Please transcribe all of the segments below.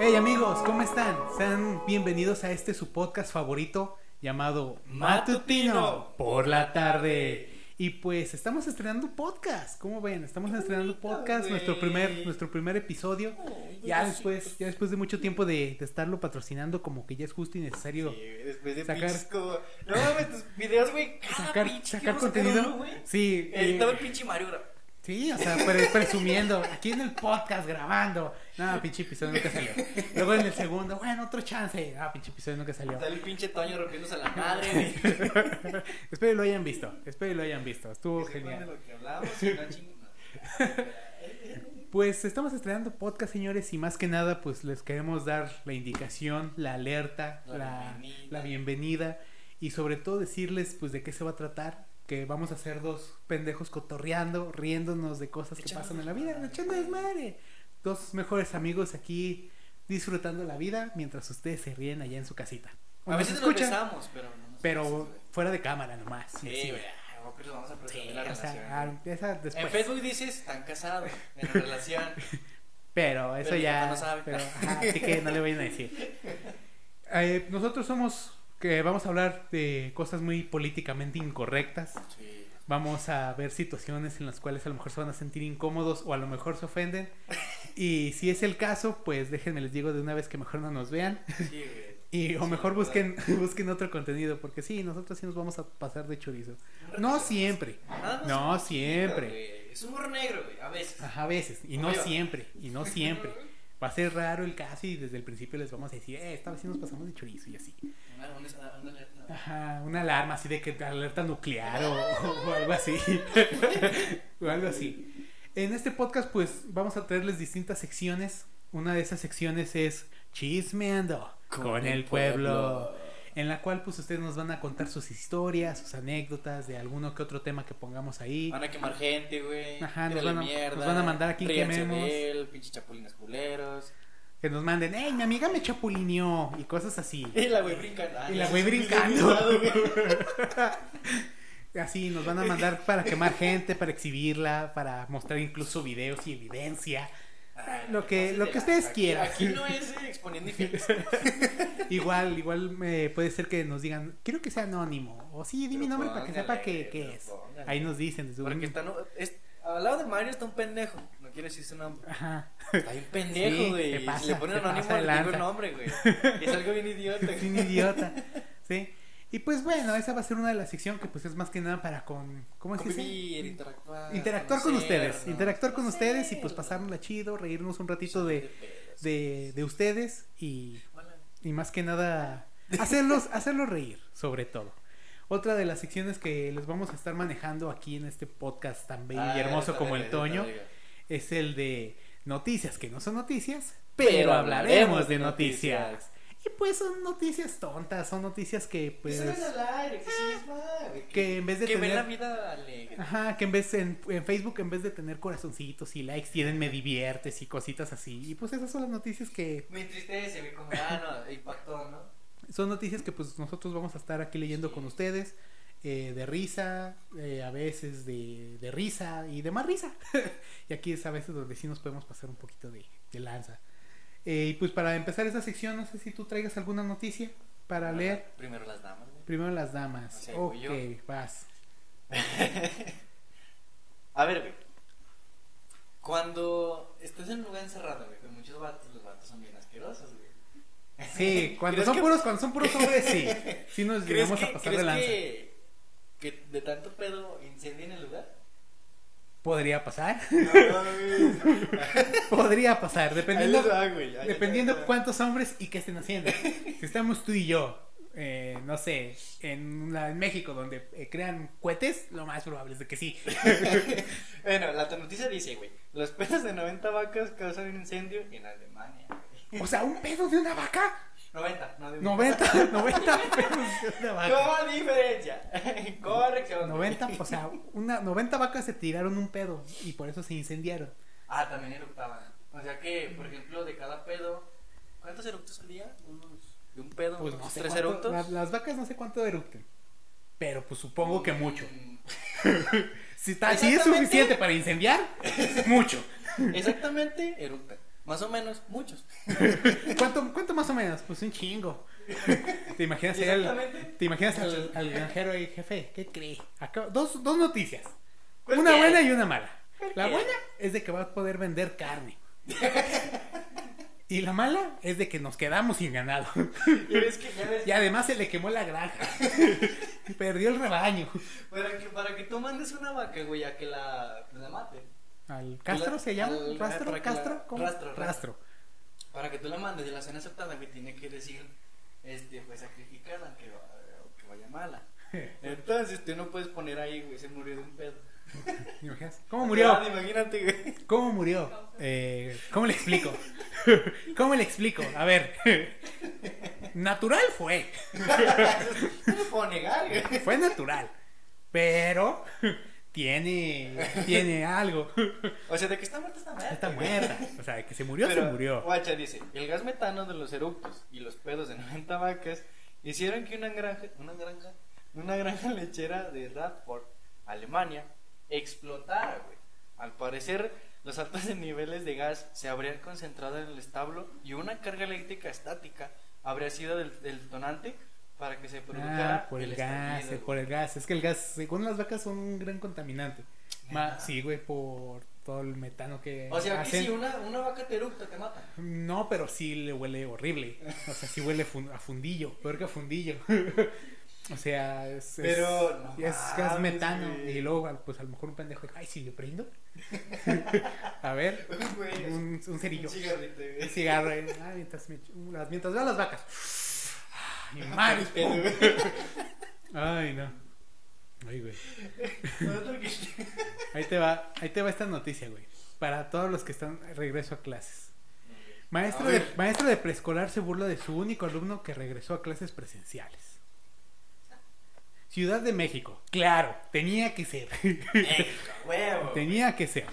Hey amigos, ¿cómo están? Sean bienvenidos a este su podcast favorito llamado Matutino por la tarde. Y pues estamos estrenando podcast, ¿cómo ven? Estamos estrenando podcast, nuestro primer, nuestro primer episodio. ya después, ya después de mucho tiempo de, de estarlo patrocinando, como que ya es justo y necesario Sí, después de sacar- No mames, tus videos, güey. sacar, pinche sacar quiero contenido. Sí, Eh, eh, Estaba el pinche Mario. Sí, o sea, pre- presumiendo, aquí en el podcast grabando. No, pinche episodio nunca salió. Luego en el segundo, bueno, otro chance. Ah, pinche episodio nunca salió. Sale el pinche Toño rompiéndose a la madre. Espero y lo hayan visto, espero y lo hayan visto. Estuvo de genial. lo que hablamos. Pues estamos estrenando podcast, señores, y más que nada, pues les queremos dar la indicación, la alerta, La la, bienvenida. la bienvenida y sobre todo decirles, pues, de qué se va a tratar. Que vamos a ser dos pendejos cotorreando, riéndonos de cosas que pasan en la vida, echando desmadre. Dos mejores amigos aquí disfrutando la vida mientras ustedes se ríen allá en su casita. A veces nos besamos, pero no nos pero fuera de cámara nomás. Sí, vamos a Sí, la relación. ah. En Facebook dices, están casados, en relación. Pero eso ya. no sabe. así que no le vayan a decir. Eh, nosotros somos que vamos a hablar de cosas muy políticamente incorrectas. Sí. Vamos a ver situaciones en las cuales a lo mejor se van a sentir incómodos o a lo mejor se ofenden. Y si es el caso, pues déjenme les digo de una vez que mejor no nos vean. Sí. Y o Sí, mejor busquen, busquen otro contenido. Porque sí, nosotros sí nos vamos a pasar de chorizo. No siempre. No siempre. Es humor negro, güey, a veces. Ajá, a veces. Y no siempre. Y no siempre. Va a ser raro el caso y desde el principio les vamos a decir, eh, esta vez sí nos pasamos de chorizo y así. Una- una- una alerta. Ajá, una alarma así de que alerta nuclear o, o algo así. o algo así. En este podcast, pues vamos a traerles distintas secciones. Una de esas secciones es Chismeando con, el pueblo. En la cual, pues ustedes nos van a contar sus historias, sus anécdotas de alguno que otro tema que pongamos ahí. Van a quemar gente, güey. Ajá, nos van a- mierda, nos van a mandar aquí quememos. él, pinches chapulines culeros. Que nos manden, hey, mi amiga me chapulineó y cosas así. Y la güey brincando. Y la güey brincando. Así nos van a mandar para quemar gente, para exhibirla, para mostrar incluso videos y evidencia. Ah, Lo que- lo que de ustedes aquí- quieran. Aquí no es eh, exponiendo. Igual, igual eh, puede ser que nos digan, quiero que sea anónimo. O sí, di mi nombre para que sepa qué, qué es. póngale. Ahí nos dicen. desde un- Porque está, no, es, al lado de Mario está un pendejo. No quiere decir su nombre. Ajá. Está un pendejo, güey. si le ponen se anónimo, le digo el nombre, güey. Es algo bien idiota. Es un idiota. Sí. Y pues bueno, esa va a ser una de las secciones que pues es más que nada para con... ¿Cómo se dice? Convivir, interactuar. Interactuar con ustedes. Interactuar con ustedes y pues pasárnosla chido, reírnos un ratito de, de, de ustedes y. Y más que nada, hacerlos, hacerlos reír, sobre todo. Otra de las secciones que les vamos a estar manejando aquí en este podcast tan bello Ah, y hermoso está como el Toño es el de noticias que no son noticias, Pero pero hablaremos de de noticias. noticias. Y pues son noticias tontas, son noticias que pues Que aire, que sí es madre, que en vez de que ven la tener vida alegre. Ajá, que en vez en, en Facebook en vez de tener corazoncitos y likes tienen me diviertes y cositas así. Y pues esas son las noticias que Me entristece, güey, como, ah, no, impactó, ¿no? Son noticias que pues nosotros vamos a estar aquí leyendo con ustedes. eh, de risa, eh, a veces de, de risa y de más risa. y aquí es a veces donde sí nos podemos pasar un poquito de, de lanza. Eh, y pues para empezar esa sección, no sé si tú traigas alguna noticia para leer. Primero las damas, güey. Primero las damas. O sea, ok, vas. A ver, güey. Cuando estás en un lugar encerrado, güey, con muchos vatos, los vatos son bien asquerosos, güey. Sí, cuando ¿Crees son que- puros, cuando son puros hombres, sí. Sí nos ¿Crees llegamos que, a pasar crees de lanza. que, que de tanto pedo incendien el lugar? Podría pasar. Podría pasar, dependiendo. va, güey. Ahí Dependiendo cuántos hombres y qué estén haciendo. Si estamos tú y yo, eh, no sé, en, una- en México donde eh, crean cohetes, lo más probable es de que sí. Bueno, la noticia dice, güey, los pedos de 90 vacas causan un incendio en Alemania. güey. O sea, un pedo de una vaca. 90, no de 90, 90 pedos de una vaca. ¿Cómo diferencia? Corrección. 90, o sea, una, 90 vacas se tiraron un pedo y por eso se incendiaron. Ah, también eructaban. O sea que, por ejemplo, de cada pedo, ¿cuántos eructos al día? Unos, de un pedo, Pues no unos sé tres cuánto- eructos. las, las vacas no sé cuánto erupten. Pero pues supongo que mucho. Mm, Si, está, si es suficiente para incendiar, mucho. Exactamente, eructan. Más o menos, muchos. ¿Cuánto, ¿Cuánto más o menos? Pues un chingo. ¿Te imaginas, al. ¿te imaginas al, al granjero ahí, jefe? ¿Qué cree? Acá- dos, dos noticias. ¿Cuál Una buena y una mala. La buena es de que va a poder vender carne. Y la mala es de que nos quedamos sin ganado. Y ves que ya ves, Y además se le quemó la granja. Perdió el rebaño. para que, para que tú mandes una vaca, güey, a que la, la maten. ¿Al Castro La- se llama? al- ¿Rastro? la- ¿Castro? ¿Cómo? rastro, Rastro. Para que tú la mandes y la cena aceptada, güey, tiene que decir, este, pues sacrificada, que, va- que vaya mala. Entonces tú no puedes poner ahí, güey, se murió de un pedo. ¿Cómo murió? Imagínate, güey. ¿Cómo murió? Eh, ¿Cómo le explico? ¿Cómo le explico? A ver. Natural fue. No me puedo negar, güey. Fue natural. Pero tiene, tiene algo. O sea, de que está muerta, está muerta. Está muerta. O sea, de que se murió, Pero, se murió. Guacha dice, el gas metano de los eructos y los pedos de 90 vacas hicieron que una granja, una granja, una granja lechera de Radford, Alemania, explotara, güey. Al parecer, los altos niveles de gas se habrían concentrado en el establo y una carga eléctrica estática habría sido del detonante para que se produjera Ah, por el, gas, eh, por el gas. Es que el gas, según las vacas, son un gran contaminante. Ma- sí, güey, por todo el metano que O sea, que hacen. si una, una vaca te eructa, te mata. No, pero sí le huele horrible. O sea, sí huele fun- a fundillo, peor que a fundillo. o sea, es, es- Pero, no es gas metano. güey. Y luego, pues a lo mejor un pendejo, ay, si le prendo. a ver, Güey, un, un cerillo. un cigarrito, güey. Un cigarro. eh. Ah, mientras, me, mientras veo a las vacas. Ay, no. Ay, güey. Ahí te va, ahí te va esta noticia, güey. Para todos los que están regreso a clases. Maestro A de, maestro de preescolar se burla de su único alumno que regresó a clases presenciales. Ciudad de México. Claro, tenía que ser. Venga, huevo. tenía que ser.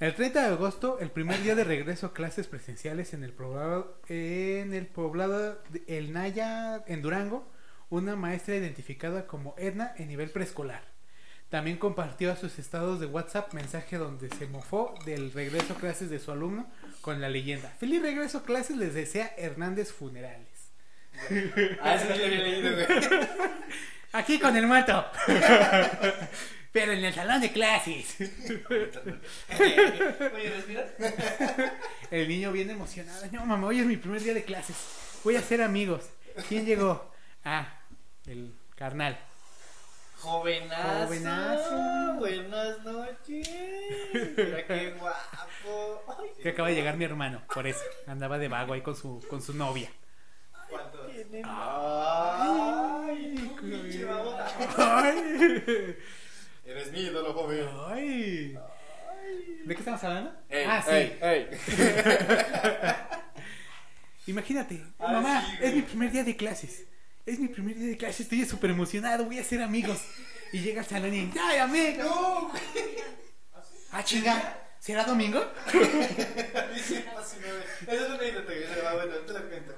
El 30 de agosto, el primer día de regreso a clases presenciales en el poblado, en el poblado de El Naya, en Durango, una maestra identificada como Edna en nivel preescolar. También compartió a sus estados de WhatsApp mensaje donde se mofó del regreso a clases de su alumno con la leyenda. Feliz regreso a clases les desea Hernández Funerales. Ah, sí. Aquí con el muerto. Pero en el salón de clases. Oye, respira. El niño viene emocionado. No, mamá, hoy es mi primer día de clases. Voy a hacer amigos. ¿Quién llegó? Ah, el carnal. Jovenazo. Jovenazo. Buenas noches. Mira qué guapo. Ay, Que acaba de llegar mi hermano. Por eso. Andaba de vago ahí con su, con su novia. ¿Cuántos? Ay, Ay, pinche babota. Ay. Eres mi ídolo, joven. Ay. ¿De qué estamos hablando? Ey, ah, sí. ey, ey. Imagínate, mamá, sí, es mi primer día de clases. Es mi primer día de clases, estoy súper emocionado, voy a hacer amigos. Y llega al salón y, ¡ay, amigo! No, güey. Ah, chinga, ¿será domingo? Esa es una. Se va, bueno, te la cuento.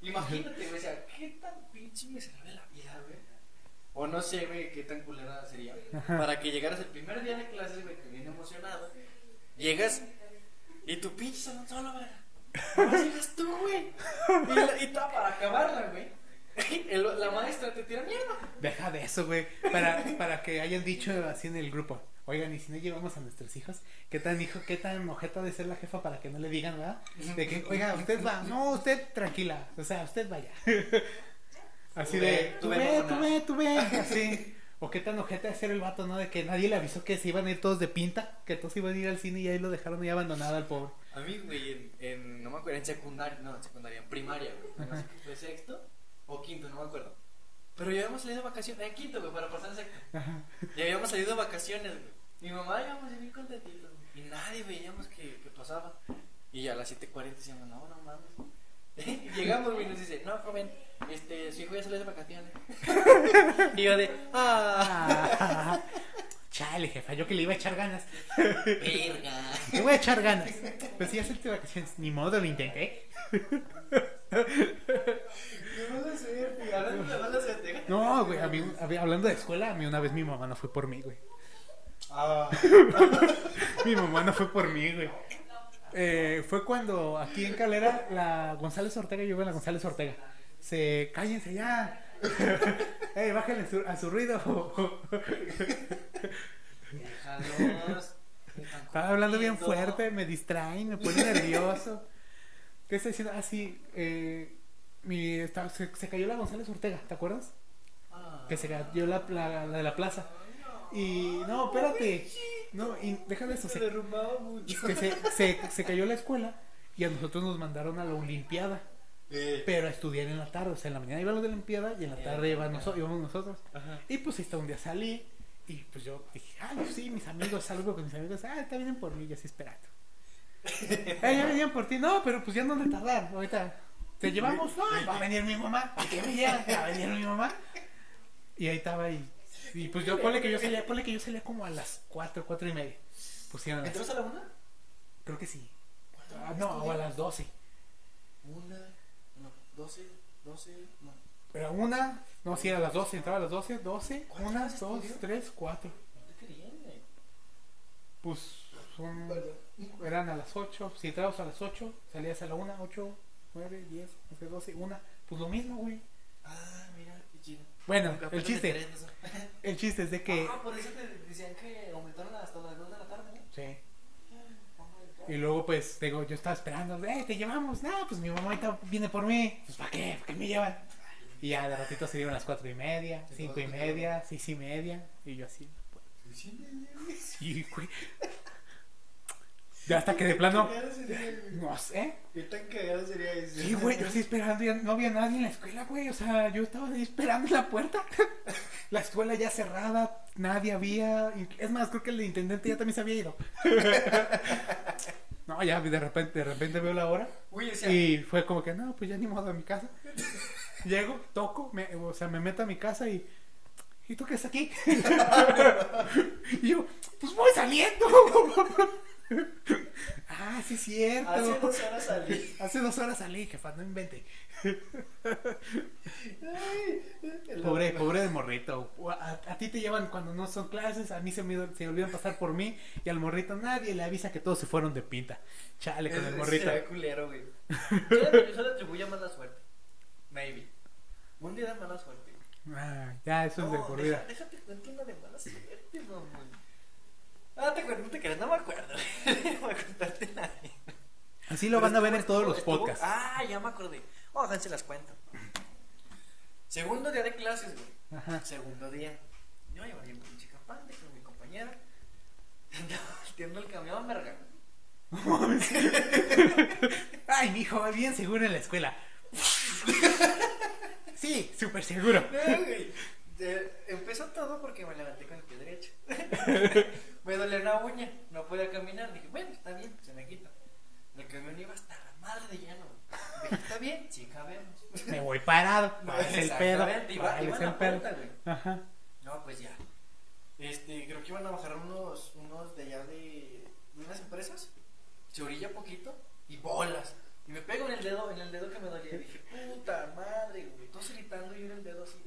Imagínate, güey, o sea, qué tan pinche miserable la vida, güey. O no sé, güey, qué tan culera sería. Ajá. Para que llegaras el primer día de clases, güey, que viene emocionado. Llegas y tu pinche salón solo, güey. Nomás llegas tú, güey. Y, la- y para acabarla, güey. El- la maestra te tira mierda. Deja de eso, güey. Para, para que hayan dicho así en el grupo. Oigan, y si no llevamos a nuestros hijos, ¿qué tan hijo, qué tan ojeta de ser la jefa para que no le digan, ¿verdad? De que, oiga, usted va, no, usted tranquila, o sea, usted vaya. Así Tú de, tú ve, tú ve, tú ve, así. O qué tan ojeta de ser el vato, ¿no? De que nadie le avisó que se iban a ir todos de pinta, que todos iban a ir al cine y ahí lo dejaron ahí abandonado al pobre. A mí, güey, en, en, no me acuerdo, en secundaria, no, en secundaria, en primaria, güey. No sé si fue sexto o quinto, no me acuerdo. Pero ya habíamos salido de vacaciones, en quinto, güey, para pasar en sexto. Ajá. Ya habíamos salido de vacaciones, güey. Mi mamá íbamos bien contentitos, güey. Y nadie veíamos que, que pasaba. Y a las 7.40 decíamos, no, no mames. Llegamos, güey, y nos dice, no, joven, este, su hijo ya salió de vacaciones. y yo de, ah, Ah, chale, jefa, yo que le iba a echar ganas. verga. Le voy a echar ganas. Pues si ya saliste de vacaciones, ni modo, lo intenté. No, güey, a mí, a mí- hablando de escuela, a mí una vez mi mamá no fue por mí, güey. Ah. Mi mamá no fue por mí, güey. Eh, fue cuando aquí en Calera, la González Ortega, yo iba en la González Ortega. Se cállense ya. Ey, bájenle su- a su ruido. Déjalos. Estaba hablando bien fuerte, me distraen, me pone nervioso. ¿Qué está diciendo? Ah, sí, eh, mi, estaba- se, se cayó la González Ortega, ¿te acuerdas? Ah. Que se cayó la, la, la de la plaza. Y no, espérate. No, y déjame eso. Se Se, mucho. que se, se cayó la escuela y a nosotros nos mandaron a la Olimpiada. Eh. Pero a estudiar en la tarde. O sea, en la mañana iban los de la Olimpiada y en la en tarde iban noso- íbamos nosotros. Ajá. Y pues hasta un día salí y pues yo dije, ah, sí, mis amigos, salgo con mis amigos, ah, está vienen por mí, ya así esperando. ah, ya venían por ti, no, pero pues ya no de tardar, ahorita. ¿Te llevamos? No, va a venir mi mamá, ¿para qué llevan? Va a venir mi mamá. Y ahí estaba y, y pues yo, ponle que yo salía, ponle que yo salía como a las 4, 4 y media. Pusieron ¿Entras a la una? creo que sí. Ah, no, o a las 12. Una, no, doce, doce, no. Pero una, no, sí, era a las 12, entraba a las 12, 12, ¿Cuántas una, dos, tres, cuatro. Pues son, eran a las 8. Si entrabas a las 8, salías a la 1, 8, 9, 10, 11, 12, 1. Pues lo mismo, güey. Ah, mira, qué chido. Bueno, el chiste, el chiste es de que. Ah, por eso te decían que aumentaron hasta las 2 de la tarde, ¿no? Sí. Y luego, pues, digo, yo estaba esperando, eh, te llevamos. No, pues mi mamá ahorita viene por mí. Pues, ¿para qué? ¿Para qué me llevan? Y ya de ratito se dieron las 4 y media, 5 y media, 6 y media. Y yo así, sí, güey. Ya hasta que de plano, no sé. ¿Qué tan cagado sería eso? Sí, güey, yo estoy esperando, ya no había nadie en la escuela, güey. O sea, yo estaba ahí esperando en la puerta. La escuela ya cerrada, nadie había. Es más, creo que el intendente ya también se había ido. No, ya de repente, de repente veo la hora. Uy, o sea, Y fue como que, no, pues ya ni modo a mi casa. Llego, toco, me, o sea, me meto a mi casa y. ¿Y tú qué estás aquí? y yo, pues voy saliendo. ah, sí, es cierto. hace dos horas salí. Hace dos horas salí, jefa, no invente. Ay, Pobre, pobre de morrito. A, a ti te llevan cuando no son clases, a mí se me, se me olvidan pasar por mí y al morrito nadie le avisa que todos se fueron de pinta. Chale con el morrito. culero, güey. Yo le- atribuyo mala suerte. Maybe. Un día de mala suerte. güey. Ah, ya, eso es de No, corrida. deja- déjate cuento una de mala suerte, mamón. Ah, te acuerdas, no te creas, no me acuerdo. no me nadie. Así lo van a ver en todos los estuvo- podcasts. Ah, ya me acordé. Vamos a ver si las cuento. Segundo día de clases, güey. Ajá. Segundo día. Yo iba bien pinche campante con mi compañera. Andaba volteando el camión, verga. Ay, mijo, va bien seguro en la escuela. Sí, súper seguro. No, güey. De- Empezó todo porque me levanté con el pie derecho. Me dolía una uña, no podía caminar. Dije, bueno, está bien, se me quita. El camión iba hasta la madre de lleno. güey. Dije, está bien, sí, cabemos. Me voy parado. No, ¿Cuál es el pedo? iba- ¿Cuál iba es en el pedo? puerta. Ajá. No, pues ya. Este, creo que iban a bajar unos, unos de allá de, de unas empresas. Se orilla poquito y bolas. Y me pego en el dedo, en el dedo que me dolía. Dije, puta madre, güey. Todos gritando y yo en el dedo así.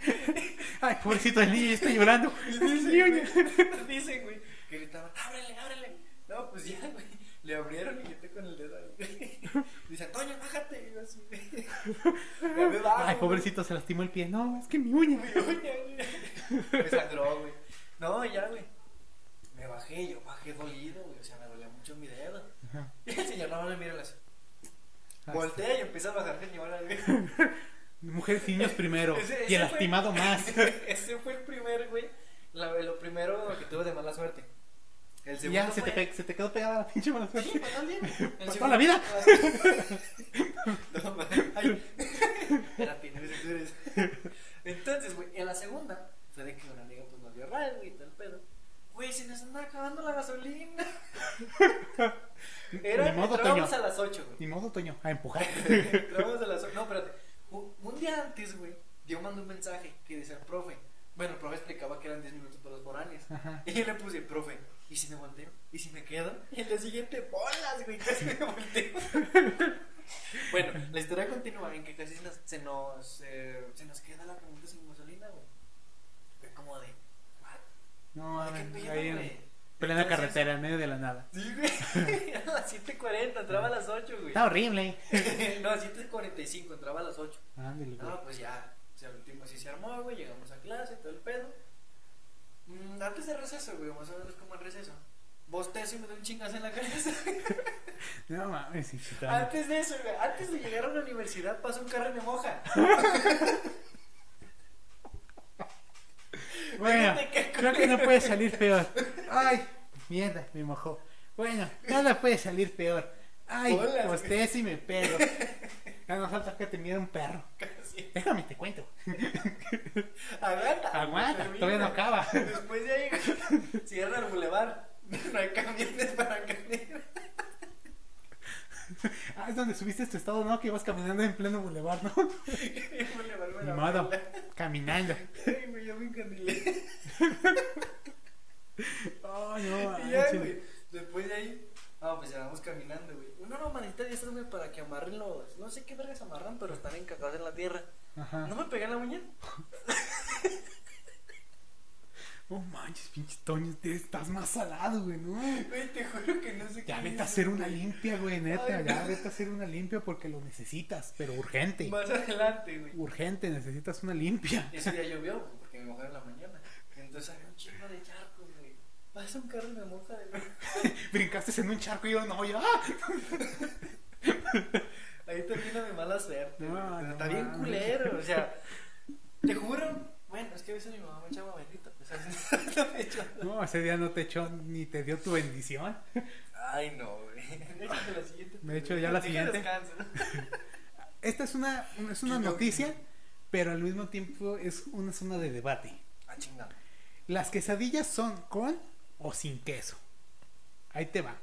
Ay, pobrecito el niño, está llorando. Dicen, güey, que gritaban, ábrele, ábrele. No, pues ya, güey. Le abrieron y estoy con el dedo ahí, güey. Dice, Antonio, bájate. Y yo así, güey. Bajo, Ay, güey. pobrecito, se lastimó el pie. No, es que mi uña. Mi uña, güey. Me sangró, güey. No, ya, güey. Me bajé, yo bajé dolido, güey. O sea, me dolía mucho mi dedo. Ajá. Y el señor no me mira así. Ah, Voltea y empieza a bajar el señor güey. Mujeres y niños primero. Ese- Y el fue- lastimado más. Ese fue el primer, güey. la- lo primero que tuve de mala suerte. El segundo ya se te, fue- pe- se te quedó pegada la pinche mala Sí, suerte. para todo el Para toda la vida. No, ay. Espérate, no. Entonces, güey, en la segunda fue de que una amiga pues nos dio güey, y todo el pedo. Güey, se nos anda acabando la gasolina. Era, Ni modo, entrábamos Toño. a las 8, güey. Ni modo, Toño, a empujar. Entramos a las ocho. No, espérate. Un, un día antes, güey, yo mandé un mensaje que decía el profe. Bueno, el profe explicaba que eran 10 minutos para los foráneos. Ajá. Y yo le puse, profe, ¿y si me volteo? ¿Y si me quedo? Y el día siguiente, bolas, güey, casi me volteo. bueno, la historia continúa en que casi se nos, se nos, eh, se nos queda la camioneta sin gasolina, güey. Fue como de, ¿what? No, ¿De qué pedo, en, güey? Plena Entonces- carretera, en medio de la nada. Sí, güey. A las 7.40, entraba a las 8, güey. Está horrible. no, 7.45, entraba a las 8. Ándale. No, pues ya, o sea, el último sí se armó, güey, llegamos a clase, todo el pedo. Mm, antes de receso, güey, más o menos como en receso. Bostezo y me doy un chingazo en la cabeza. No mames, está- antes de eso, güey, antes de llegar a la universidad pasa un carro y me moja. Bueno, creo que no puede salir peor. Ay, mierda, me mojó. Bueno, nada puede salir peor. Ay, bostezo y me pego. Ya no falta que te mire un perro. Casi. Déjame, te cuento. Aguanta. Aguanta, termina. todavía no acaba. Después de ahí, güey, cierra el bulevar. No hay camiones para caminar. Ah, es donde subiste tu estado, ¿no? Que ibas caminando en pleno bulevar, ¿no? Bulevar modo, caminando. Ay, güey, ya me encandilé. Oh, no, Y ya, manches. güey. Después de ahí, no, pues ya vamos caminando, güey. No, no, manita, ya estás, güey, para que amarren los. No sé qué vergas amarran, pero están encagados en la tierra. Ajá. ¿No me pegué en la uña? Oh, manches, pinche Toño, te- estás más salado, güey, ¿no? Güey, te juro que no sé Ya vete a hacer una güey. limpia, güey, neta. Ay, Ya no. vete a hacer una limpia porque lo necesitas, pero urgente. Más adelante, güey. Urgente, necesitas una limpia. Ese día llovió, porque me mojé en la mañana. Entonces había un chingo de charcos, güey. Pasa un carro y me moja de. Brincaste en un charco y yo no, ya. Ahí termina mi mala suerte. No, no está bien culero, o sea. Te juro. Bueno, es que a veces mi mamá me echaba bendito. O sea, no me echaba. No, ese día no te echó ni te dio tu bendición. Ay, no, güey. Échate la siguiente. Me echo ya la siguiente. Esta es una, una- es una noticia, pero al mismo tiempo es una zona de debate. Ah, chingada. Las quesadillas son con o sin queso. Ahí te va.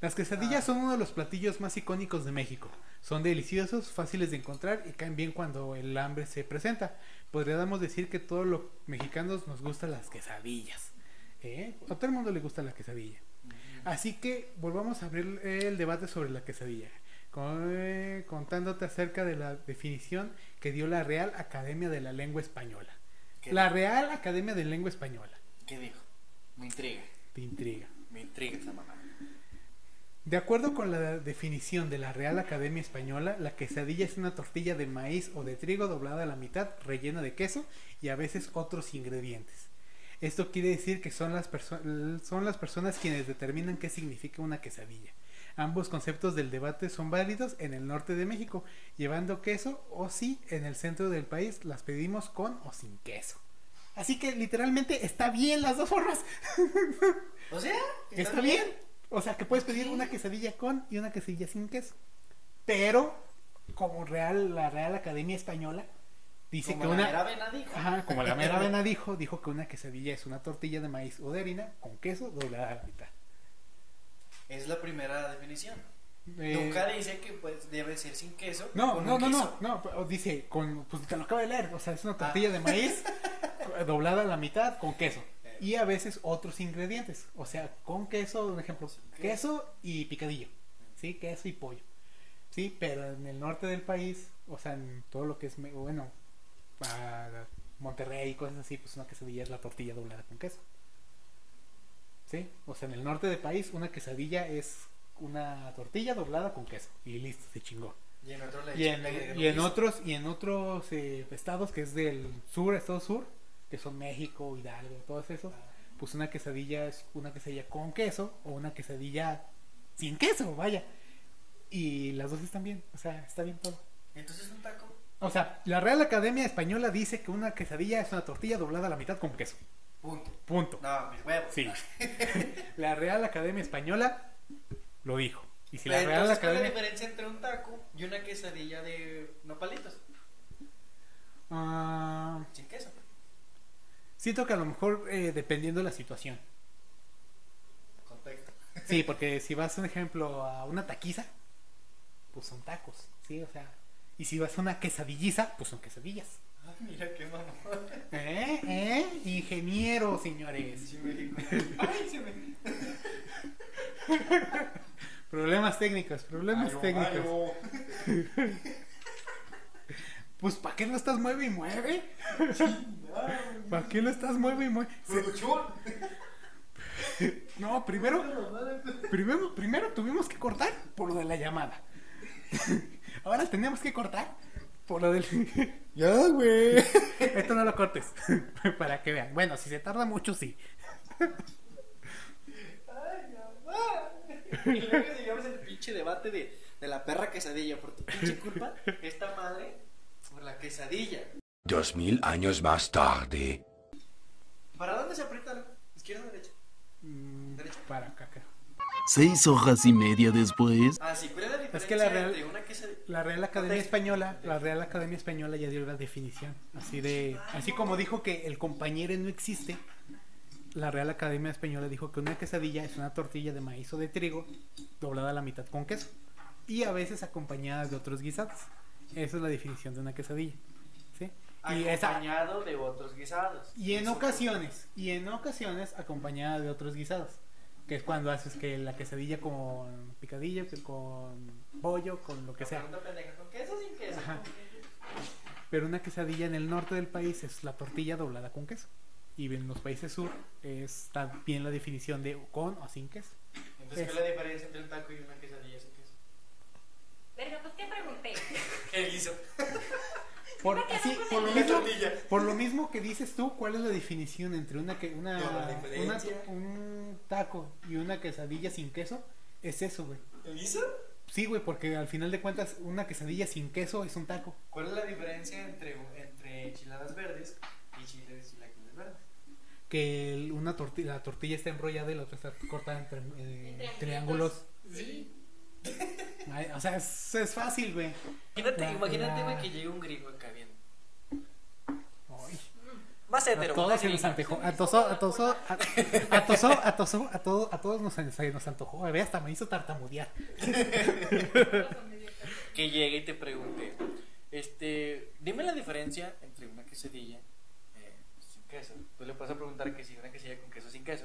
Las quesadillas Ah. son uno de los platillos más icónicos de México. Son deliciosos, fáciles de encontrar y caen bien cuando el hambre se presenta. Podríamos decir que todos los mexicanos nos gustan las quesadillas. ¿eh? A todo el mundo le gusta la quesadilla. Así que volvamos a abrir el debate sobre la quesadilla, con- eh, contándote acerca de la definición que dio la Real Academia de la Lengua Española. ¿Qué, La Real Academia de Lengua Española. ¿Qué dijo? Me intriga. Te intriga. Me intriga esa mamá. De acuerdo con la definición de la Real Academia Española, la quesadilla es una tortilla de maíz o de trigo doblada a la mitad, rellena de queso y a veces otros ingredientes. Esto quiere decir que son las, son las personas quienes determinan qué significa una quesadilla. Ambos conceptos del debate son válidos en el norte de México, llevando queso o si en el centro del país las pedimos con o sin queso. Así que literalmente está bien las dos formas. O sea, Está bien. O sea, que puedes pedir una quesadilla con y una quesadilla sin queso. Pero, como real, la Real Academia Española dice Como que la una. mera vena dijo. Ajá, como la mera vena dijo, dijo que una quesadilla es una tortilla de maíz o de harina con queso doblada a la mitad. Es la primera definición. Eh, Nunca dice que pues, debe ser sin queso. no, no, no, queso. no, no, dice, con, pues te lo acabo de leer, o sea, es una tortilla de maíz doblada a la mitad con queso. Y a veces otros ingredientes, o sea, con queso, un ejemplo, queso y picadillo, ¿sí? Queso y pollo, ¿sí? Pero en el norte del país, o sea, en todo lo que es, bueno, a Monterrey y cosas así, pues una quesadilla es la tortilla doblada con queso. ¿Sí? O sea, en el norte del país una quesadilla es una tortilla doblada con queso y listo, se chingó. Y en otro Y en, y otros y en otros eh, estados que es del sur, estado sur, que son México, Hidalgo, todos esos, pues una quesadilla es una quesadilla con queso o una quesadilla sin queso, vaya. Y las dos están bien, o sea, está bien todo. Entonces un taco. O sea, la Real Academia Española dice que una quesadilla es una tortilla doblada a la mitad con queso. Punto. Punto. No, mis huevos. Sí. la Real Academia Española lo dijo. Y si la Real entonces, ¿cuál es la Academia... diferencia entre un taco y una quesadilla de nopalitos? Ah, Sin queso. Siento que a lo mejor eh, dependiendo de la situación. Contexto. Sí, porque si vas, un ejemplo, a una taquiza, pues son tacos, ¿sí? O sea, y si vas a una quesadilliza, pues son quesadillas. Ay, mira qué mamón. ¿Eh? ¿Eh? Ingeniero, señores. Sí, México. Ay, se me. Problemas técnicos, problemas Ay, técnicos. ay, Pues, ¿para qué no estás mueve y mueve? ay, ¿Para qué no estás mueve y mueve? Se- Producción. No, primero, primero, primero tuvimos que cortar por lo de la llamada. Ahora tenemos que cortar por lo del. Ya, güey. Esto no lo cortes. Para que vean. Bueno, si se tarda mucho, sí. Ay, mamá. Y luego llegamos al pinche debate de, de la perra quesadilla. Por tu pinche culpa, esta madre, por la quesadilla. Dos mil años más tarde. ¿Para dónde se aprieta? ¿Izquierda o derecha? Mm, Derecha. Para acá, creo. Seis hojas y media después. Ah, sí, ¿cuál es la diferencia Es que la Real- entre una quesadilla? La Real Academia Española, la Real Academia Española ya dio la definición, así de, así como dijo que el compañero no existe, la Real Academia Española dijo que una quesadilla es una tortilla de maíz o de trigo doblada a la mitad con queso y a veces acompañada de otros guisados. Esa es la definición de una quesadilla, Y esa, Acompañado de otros guisados. y en ocasiones, y en ocasiones acompañada de otros guisados, que es cuando haces que la quesadilla con picadillo, que con pollo, con lo que sea. Pregunta pendeja, ¿Con queso sin queso? Ajá. Pero una quesadilla en el norte del país es la tortilla doblada con queso. Y en los países sur está bien la definición de con o sin queso. Entonces, ¿cuál es la diferencia entre un taco y una quesadilla sin queso? Verga, pues ¿qué pregunté? ¿Qué guiso? Por, así, lo mismo, por lo mismo que dices tú, ¿cuál es la definición entre una, que, una, un taco y una quesadilla sin queso? Es eso, güey. ¿El guiso? Sí, güey, porque al final de cuentas una quesadilla sin queso es un taco. ¿Cuál es la diferencia entre, entre enchiladas verdes y chiles y chilaquiles verdes? Que el- una tortilla, la tortilla está enrollada y la otra está cortada en, tri- eh, En triángulos. Sí. Ay, o sea, es, es fácil, güey. Imagínate, La- imagínate, güey, que llegue un gringo acá bien. Ay. Más A hetero. todos una se nos antojó, atosó, atosó, a- atosó, atosó, a todos, a todos nos, nos antojó, ve, hasta me hizo tartamudear. Que llegue y te pregunte, este, dime la diferencia entre una quesadilla eh, sin queso. Tú le vas a preguntar que si una quesadilla con queso sin queso.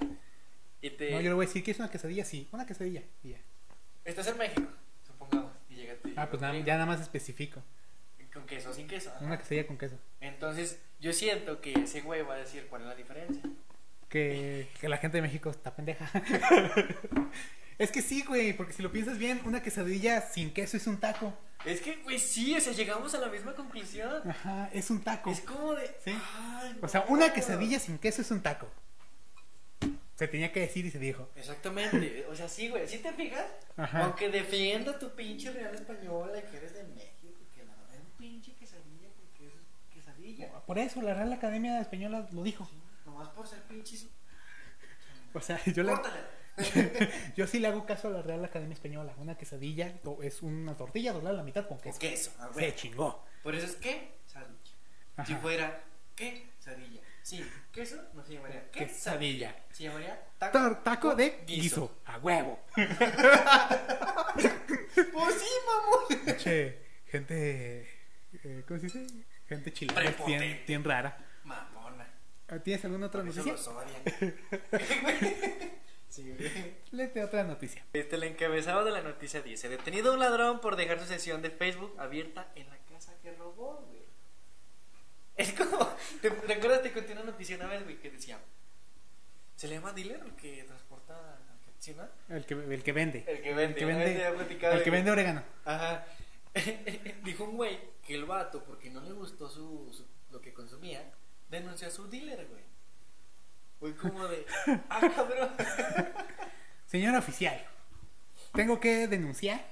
Y te... No, yo le voy a decir que es una quesadilla, sí, una quesadilla, y ya. Estás en México, supongamos, y llega te Ah, pues nada, ya nada más especifico, Con queso o sin queso. ajá. una quesadilla con queso. Entonces, yo siento que ese güey va a decir cuál es la diferencia. Que, que la gente de México está pendeja. es que sí, güey, porque si lo piensas bien, una quesadilla sin queso es un taco. Es que, güey, sí, o sea, llegamos a la misma conclusión. Ajá, es un taco. Es como de. Sí. ay, O sea, una quesadilla sin queso es un taco. Se tenía que decir y se dijo. Exactamente. O sea, sí, güey. ¿Sí te fijas? Ajá. Aunque defienda tu pinche real española que eres de México, que la verdad es un pinche quesadilla porque eso es quesadilla. Por eso la Real Academia Española lo dijo. Nomás por ser pinches. O sea, yo, le, yo sí le hago caso a la Real Academia Española. Una quesadilla es una tortilla doblada a la mitad con Con queso. queso. ah, Se chingó. Por eso es que quesadilla. Si fuera quesadilla. Sí, queso no se llamaría quesadilla. Se llamaría taco. Tar- taco de guiso. A huevo. Pues sí, mamón. Che, gente. eh, ¿Cómo se dice? Gente chilena. Prepotente. Bien, bien rara. Mamona. ¿Tienes alguna otra Por eso noticia? los odian. sí, güey. Léete otra noticia. Este, el encabezado de la noticia dice: Detenido un ladrón por dejar su sesión de Facebook abierta en la casa que robó, güey. Es como. ¿Te te acuerdas? Te conté una noticia una vez, güey, que decía: ¿Se le llama dealer el que transporta. ¿Sí, no? El que, el que vende. El que vende. El que vende, el que vende orégano. Ajá. Dijo un güey que el vato, porque no le gustó su, su- lo que consumía, denunció a su dealer, güey. Fue como de. ¡Ah, cabrón! Señor oficial, tengo que denunciar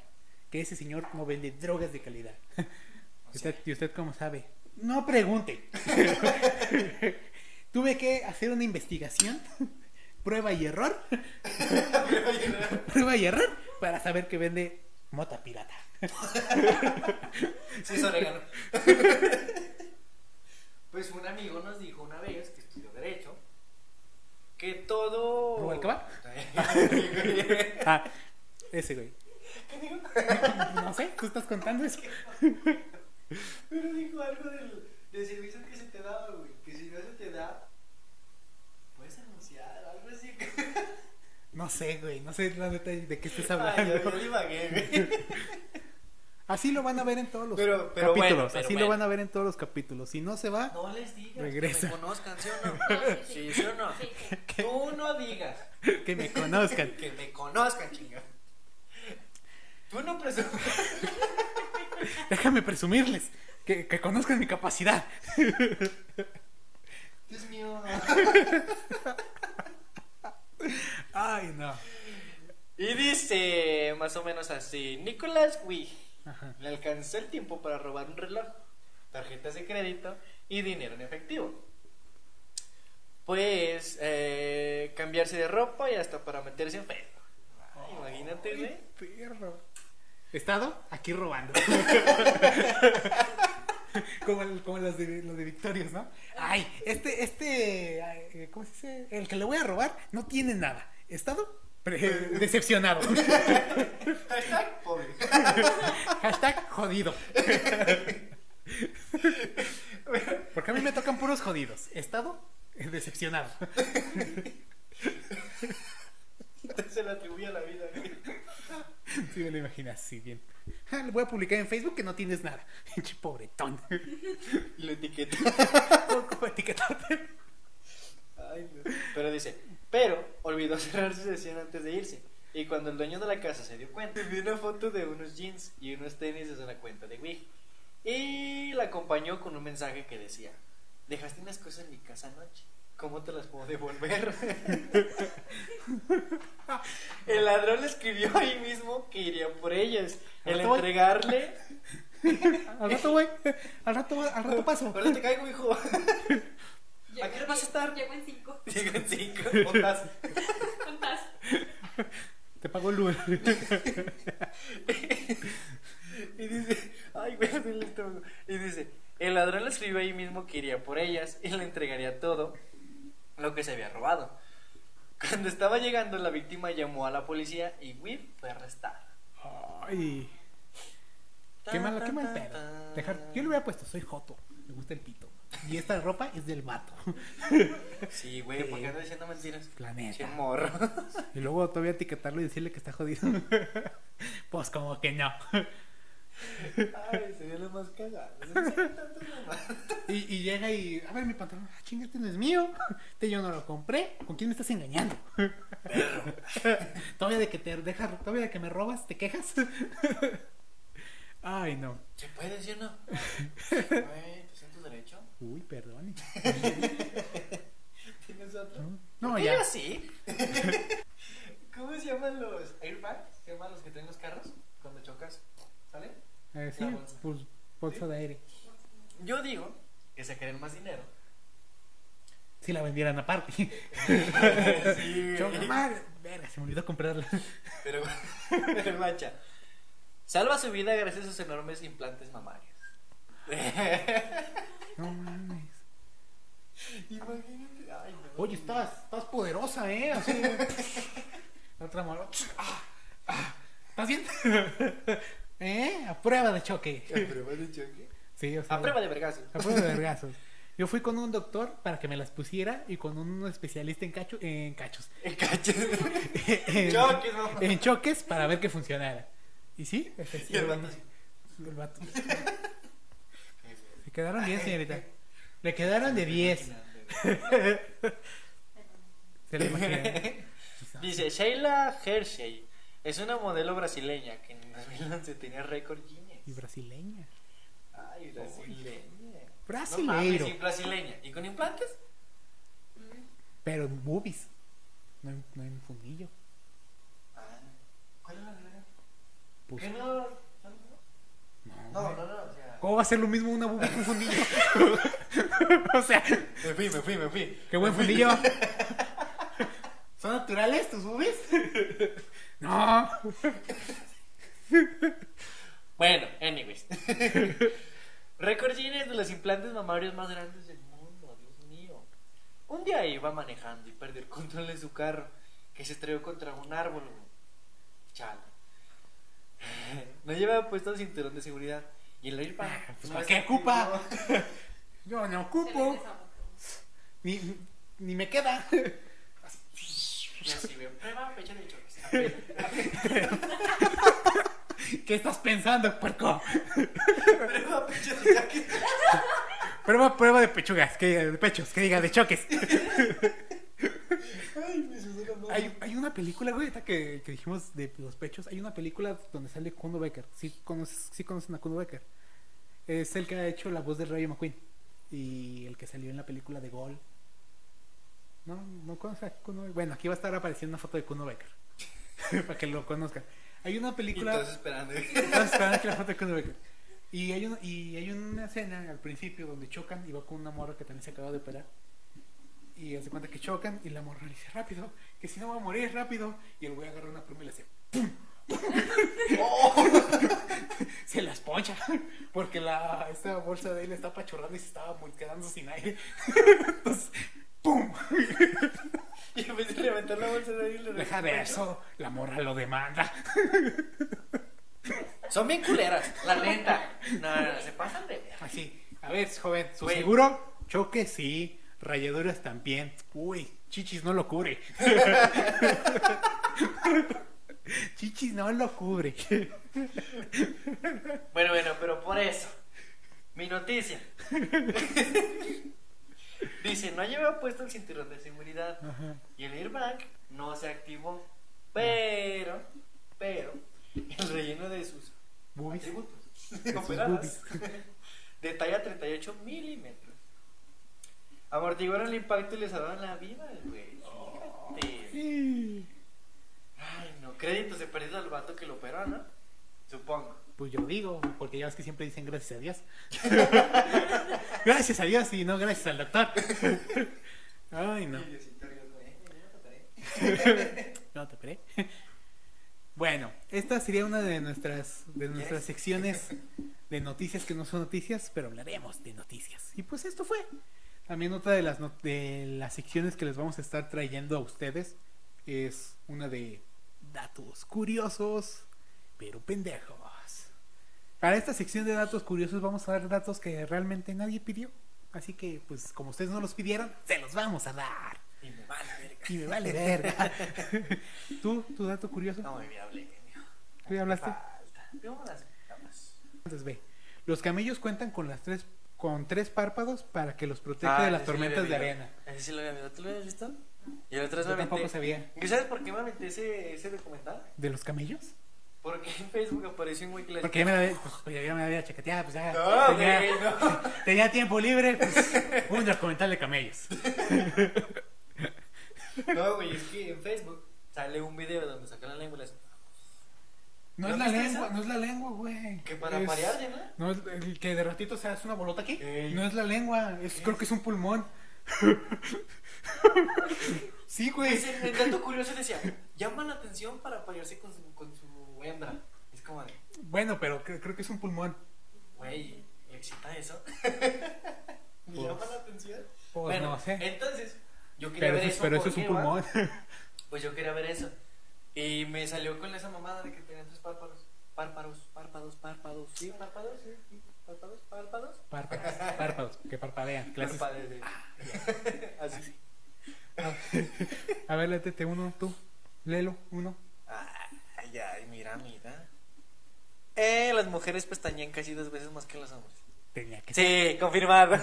que ese señor no vende drogas de calidad. ¿Y usted, ¿Y usted cómo sabe? No pregunte. Tuve que hacer una investigación, prueba y error, prueba y error, para saber que vende mota pirata. Sí, es orégano. Pues un amigo nos dijo una vez que estudió Derecho que todo. ¿Rubalcaba? Ah, ese güey. ¿Qué dijo? No sé, tú estás contando eso. Pero dijo algo del, del servicio que se te daba, güey. Que si no se te da, puedes anunciar, algo así. No sé, güey, no sé la neta de qué estás Ay, hablando. yo, yo divagué, güey. Así lo van a ver en todos los Pero- pero bueno, capítulos. pero así lo van a ver en todos los capítulos. Si no se va, No les digas Regresa. que me conozcan, ¿sí o no? No, Sí, ¿sí o no? Sí, sí. Tú no digas que me conozcan. que me conozcan, chinga. Tú no presumes. Déjame presumirles. Que, que conozcan mi capacidad. Dios mío. Ay, no. Y dice más o menos así: Nicolás Wii Ajá. le alcanzó el tiempo para robar un reloj, tarjetas de crédito y dinero en efectivo. Pues eh, cambiarse de ropa y hasta para meterse en. Ay, imagínate, güey. Perro. ¿Estado? Aquí robando. como, el- como los, de, los de Victorios, ¿no? Ay, este, este, ay, ¿cómo se dice? El que le voy a robar no tiene nada. ¿Estado? Pre- decepcionado. Hashtag pobre. Hashtag jodido. Porque a mí me tocan puros jodidos. ¿Estado? Decepcionado. Se le atribuye a la vida, güey. Sí, me lo imaginas, sí, bien. Ah, le voy a publicar en Facebook que no tienes nada. Pinche pobretón. Lo etiqueta. ¿Cómo etiquetarte? Ay, no. Pero dice, pero olvidó cerrar su sesión antes de irse. Y cuando el dueño de la casa se dio cuenta, vio una foto de unos jeans y unos tenis desde la cuenta de Wig. Y la acompañó con un mensaje que decía, dejaste unas cosas en mi casa anoche. ¿Cómo te las puedo devolver? el ladrón le escribió ahí mismo que iría por ellas. El entregarle... Al rato, güey. Al rato, al rato paso. Ahora te caigo, hijo. ¿A Llego qué hora en vas a estar? Llego en cinco. Llegan cinco. ¿Otras? ¿Cuántas? Te pago el Uber. Y dice, ay, güey. Y dice, el ladrón le escribió ahí mismo que iría por ellas y le entregaría todo lo que se había robado. Cuando estaba llegando, la víctima llamó a la policía y Whip fue arrestado. Ay. Qué mal, qué mal pedo. Dejar, yo le hubiera puesto, soy Joto. Me gusta el pito. Y esta ropa es del vato. Sí, güey, ¿por qué andas diciendo mentiras? La neta. Che morro. Y luego todavía etiquetarlo y decirle que está jodido. Pues como que no. Ay, sería lo más cagado. Y, y llega y, a ver mi pantalón, ah, chinga, este no es mío. Este yo no lo compré. ¿Con quién me estás engañando? todavía de que te dejas, todavía de que me robas, ¿te quejas? Ay, no. ¿Se puede decir no? Güey, ¿pues en tu derecho? Uy, perdón. ¿Tienes otro? No, ¿Por qué ya. así? ¿Cómo se llaman los airbags? ¿Se llaman los que traen los carros. Eh, sí, bolsa. pues bolsa de aire. Yo digo que sacarían más dinero. Si la vendieran aparte. sí, Yo, madre, verga, se me olvidó comprarla. Pero, pero macha. Salva su vida gracias a sus enormes implantes mamarios. No mames. Imagínate. Ay, no. Oye, estás, estás poderosa, ¿eh? Así. La otra mano. Ah, ah, ¿Estás bien? ¿Eh? A prueba de choque. ¿A prueba de choque? Sí, o sea. A prueba de vergazos. A prueba de vergazos. Yo fui con un doctor para que me las pusiera y con un especialista en, cacho, en cachos. El cacho. en, Choques, mamá. en choques para ver que funcionara. ¿Y sí? Y el vato así. El vato. Se quedaron bien, señorita. Le quedaron de 10. Se lo imaginan. Dice Sheila Hershey. Es una modelo brasileña que en 2011 tenía récord Guinness. Y brasileña. Ay, brasileña. No mames, Brasileiro. sí, brasileña. ¿Y con implantes? Pero en boobies. No en, no en fundillo. Ah, ¿Cuál es la? Pues, ¿Qué no? no, No, no, no. O sea, ¿Cómo va a ser lo mismo una boobie un fundillo? o sea, me fui, me fui, me fui. qué buen fundillo. ¿Son naturales tus boobies? No. Bueno, anyways. Récord Guinness de los implantes mamarios más grandes del mundo, Dios mío. Un día iba manejando y perdió el control de su carro, que se estrelló contra un árbol. Chale. No llevaba puesto el cinturón de seguridad. Y el airbag. Pues, no ¿para qué ocupa? Yo no ocupo. Ni, ni me queda. Y así, ve, prueba fecha de choques. ¿Qué estás pensando, puerco? Prueba pecho de choques. Prueba, prueba de pechugas, que de pechos, que diga de choques. Ay, me. Hay, hay una película, güey, que, que dijimos de los pechos. Hay una película donde sale Kuno Becker. ¿Sí, conoces, sí conocen a Kuno Becker? Es el que ha hecho la voz de Rayo McQueen. Y el que salió en la película de Gol. No, no conoce a Kuno Becker. Bueno, aquí va a estar apareciendo una foto de Kuno Becker. para que lo conozcan. Hay una Y película. todos esperando. Estaba esperando que la foto Kuno Becker. Y hay, una, y hay una escena al principio donde chocan y va con una morra que también se acaba de operar. Y hace cuenta que chocan y la morra le dice rápido, que si no va a morir rápido. Y el güey agarra una pluma y le hace ¡pum! se las poncha porque la esta bolsa de él está apachurrando y se estaba muy- quedando sin aire. Entonces, ¡pum! Y en vez de levantar la bolsa de ahí, le Deja de eso, la morra lo demanda. Son bien culeras, la neta. No, no, no, se pasan de ver. Así, a ver, joven, su Güey. seguro, choque sí, rayaduras también. Uy, chichis no lo cubre. chichis no lo cubre. Bueno, bueno, pero por eso. Mi noticia. Dice, no lleva puesto el cinturón de seguridad. Ajá. Y el airbag no se activó. Pero, pero, el relleno de sus Boobies. atributos operadas de talla 38 milímetros. Amortiguaron el impacto y le salvaron la vida, güey. Fíjate. Sí. Ay, no, créditos de perdido al vato que lo operó, ¿no? Supongo. Pues yo digo, porque ya ves que siempre dicen gracias a Dios. gracias a Dios y no gracias al doctor. Ay, no. No te esperé. Bueno, esta sería una de nuestras de nuestras secciones de noticias que no son noticias, pero hablaremos de noticias. Y pues esto fue. También otra de las de las secciones que les vamos a estar trayendo a ustedes es una de datos curiosos, pero pendejos. Para esta sección de datos curiosos vamos a dar datos que realmente nadie pidió. Así que, pues, como ustedes no los pidieron, se los vamos a dar. Y me vale verga. Y me vale verga. ¿Tú, tu dato curioso? No, me hablé. ¿Tú ya hablaste? Falta. Entonces ve. Los camellos cuentan con las tres con tres párpados para que los proteja Ah, de las sí tormentas de arena. Ese sí lo había visto. ¿Tú lo habías visto? Y el otro Yo tampoco sabía. ¿Y ¿Sabes por qué me aventé ese, ese documental? ¿De los camellos? Porque en Facebook apareció un güey que le Porque ya me la había, pues, pues, ya me la había pues ya No, tenía, güey, no. tenía tiempo libre, pues un documental de camellos. No, güey, es que en Facebook sale un video donde sacan la lengua y les... No ¿No es la viste lengua, esa? no es la lengua, güey. Que para Es- parear, ¿no? No es el que de ratito se hace una bolota aquí. Ey. No es la lengua, es, creo que es un pulmón. sí, güey. El, dato curioso decía, llama la atención para parearse con su, con su hembra. Es como de, Bueno, pero cre- creo que es un pulmón. güey, ¿le excita eso? ¿Me Pues- llama la atención? Pues bueno, no sé. entonces, yo quería Pero ver eso, eso. pero eso ¿por es un pulmón. Pues yo quería ver eso. Y me salió con esa mamada de que tenía tres párpados. Párpados, párpados, párpados. Sí, párpados, sí, sí. Párpados, párpados. Párpados, párpados, que parpadean. Clases. Así. A ver, léete uno, tú. Léelo, uno. Ay, ay, mira, mira. Eh, las mujeres pestañean casi dos veces más que los hombres. Tenía que ser. Sí, confirmado.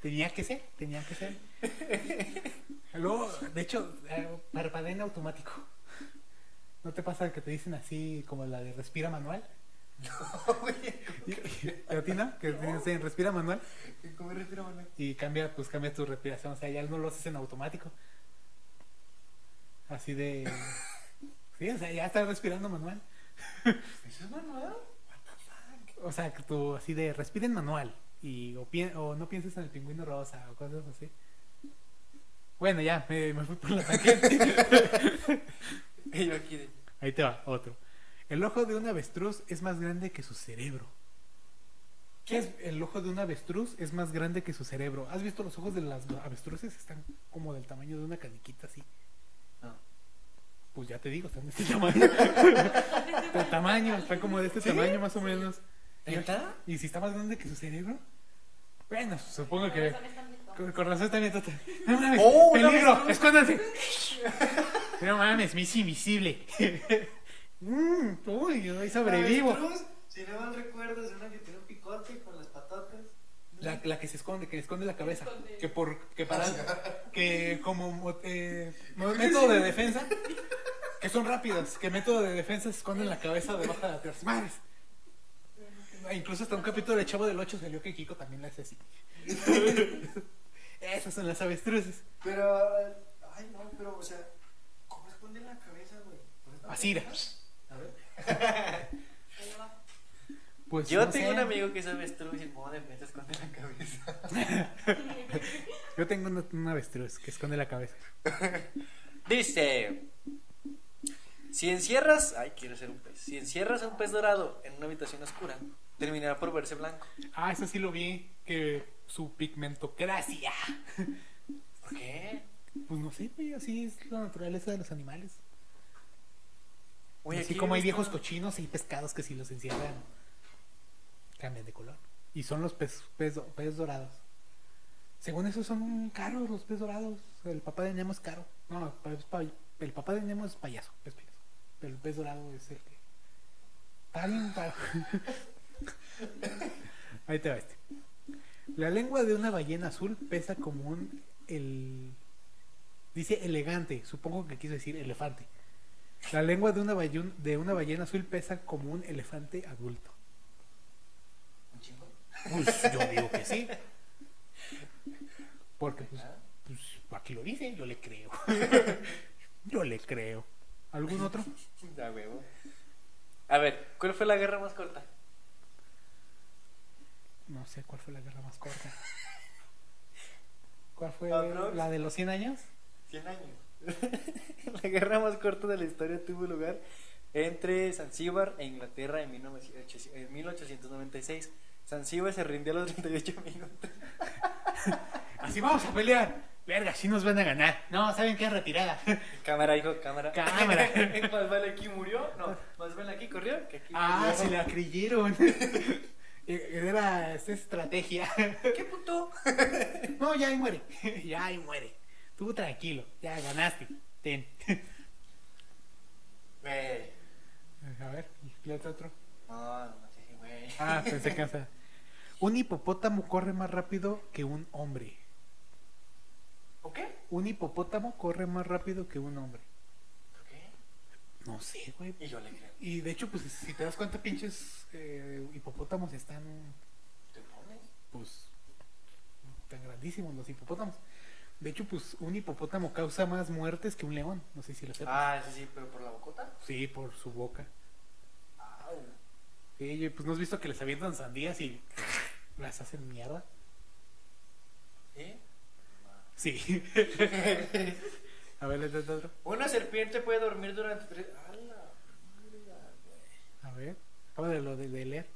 Tenía que ser, tenía que ser. Luego, de hecho, eh, parpadea en automático. ¿No te pasa que te dicen así como la de respira manual? ¿A ti no? Que te dicen respira manual ¿Cómo respira, mano? y cambia, pues cambia tu respiración. O sea, ya no lo haces en automático. Así de. Sí, o sea, ya estás respirando manual. ¿Eso es manual? O sea, que tú así de respira en manual. Y, o, pien- o no pienses en el pingüino rosa o cosas así. Bueno, ya, me, me fui por la tangente. Ahí te va, otro. El ojo de un avestruz es más grande que su cerebro. ¿Qué es? El ojo de un avestruz es más grande que su cerebro. ¿Has visto los ojos de las avestruces? Están como del tamaño de una caniquita así. No. Pues ya te digo, están de este tamaño. de tamaño, están como de este tamaño más o menos. ¿Neta? ¿Y si está más grande que su cerebro? Bueno, supongo que... Con, con razón también total. No mames, Oh, peligro, avestruz. escóndanse. No mames, me hice invisible. Mmm, uy, yo ahí sobrevivo. Si no mal recuerdo, es una que tiene un picote con las patatas. La, la que se esconde, que esconde la cabeza. Esconde. Que por que para que como mo- eh, método de defensa, que son rápidos, que método de defensa se esconden la cabeza debajo de las. Madres. E Incluso hasta un capítulo de Chavo del 8 salió que Kiko también la hace así. Esas son las avestruces. Pero, ay, no, pero, o sea, ¿cómo esconden la cabeza, güey? Así era. A ver. Pues, Yo no tengo sé. un amigo que es avestruz y el modo de defensa esconde la cabeza. Yo tengo una, una avestruz que esconde la cabeza. Dice: Si encierras. Ay, quiero ser un pez. Si encierras a un pez dorado en una habitación oscura, terminará por verse blanco. Ah, eso sí lo vi, que su pigmentocracia. ¿Por qué? Pues no sé, güey, así es la naturaleza de los animales. Oye, así como hay viejos cochinos y pescados que si los encierran cambian de color. Y son los pez, pez, pez dorados. Según eso son caros los pez dorados. El papá de Nemo es caro. No, el papá de Nemo es payaso, payaso. Pero el pez dorado es el que... Bien caro. Ahí te va este. La lengua de una ballena azul pesa como un... El... Dice elegante, supongo que quiso decir elefante. La lengua de una, ballun- de una ballena azul pesa como un elefante adulto. ¿Un chingo? Pues yo digo que sí. Porque pues, pues, aquí lo dice, yo le creo. yo le creo. ¿Algún otro? Da huevo. A ver, ¿cuál fue la guerra más corta? No sé cuál fue la guerra más corta. ¿Cuál fue Aprox. la de los 100 años? 100 años. la guerra más corta de la historia tuvo lugar entre Zanzíbar e Inglaterra en 1900 en 1896. Zanzíbar se rindió a los 38 minutos. Así vamos a pelear. Verga, sí nos van a ganar. No, ¿saben qué? Retirada. Cámara, hijo, cámara. Cámara. más vale aquí murió. No, más vale aquí corrió que aquí Ah, murió. se la creyeron. Era esta estrategia. ¿Qué puto? No, ya ahí muere. Ya ahí muere. Tú tranquilo, ya ganaste. Ten. Güey. A ver, ¿y otro otro? No, no sé si güey. Ah, pensé que. Un hipopótamo corre más rápido que un hombre. ¿Por qué? Un hipopótamo corre más rápido que un hombre. ¿Por qué? No sé, güey. Y yo le creo. Y de hecho, pues si te das cuenta, pinches eh, hipopótamos están, ¿Te pones? pues, tan grandísimos los hipopótamos. De hecho, pues un hipopótamo causa más muertes que un león. No sé si lo sepas. Ah, sí, sí, pero por la bocota. Sí, por su boca. Au. Sí, pues no has visto que les avientan sandías y las hacen mierda. ¿Eh? Sí. A ver, ¿les das otro? Una serpiente puede dormir durante tres. ¡A la mierda, güey! A ver. Acaba de lo de, de leer.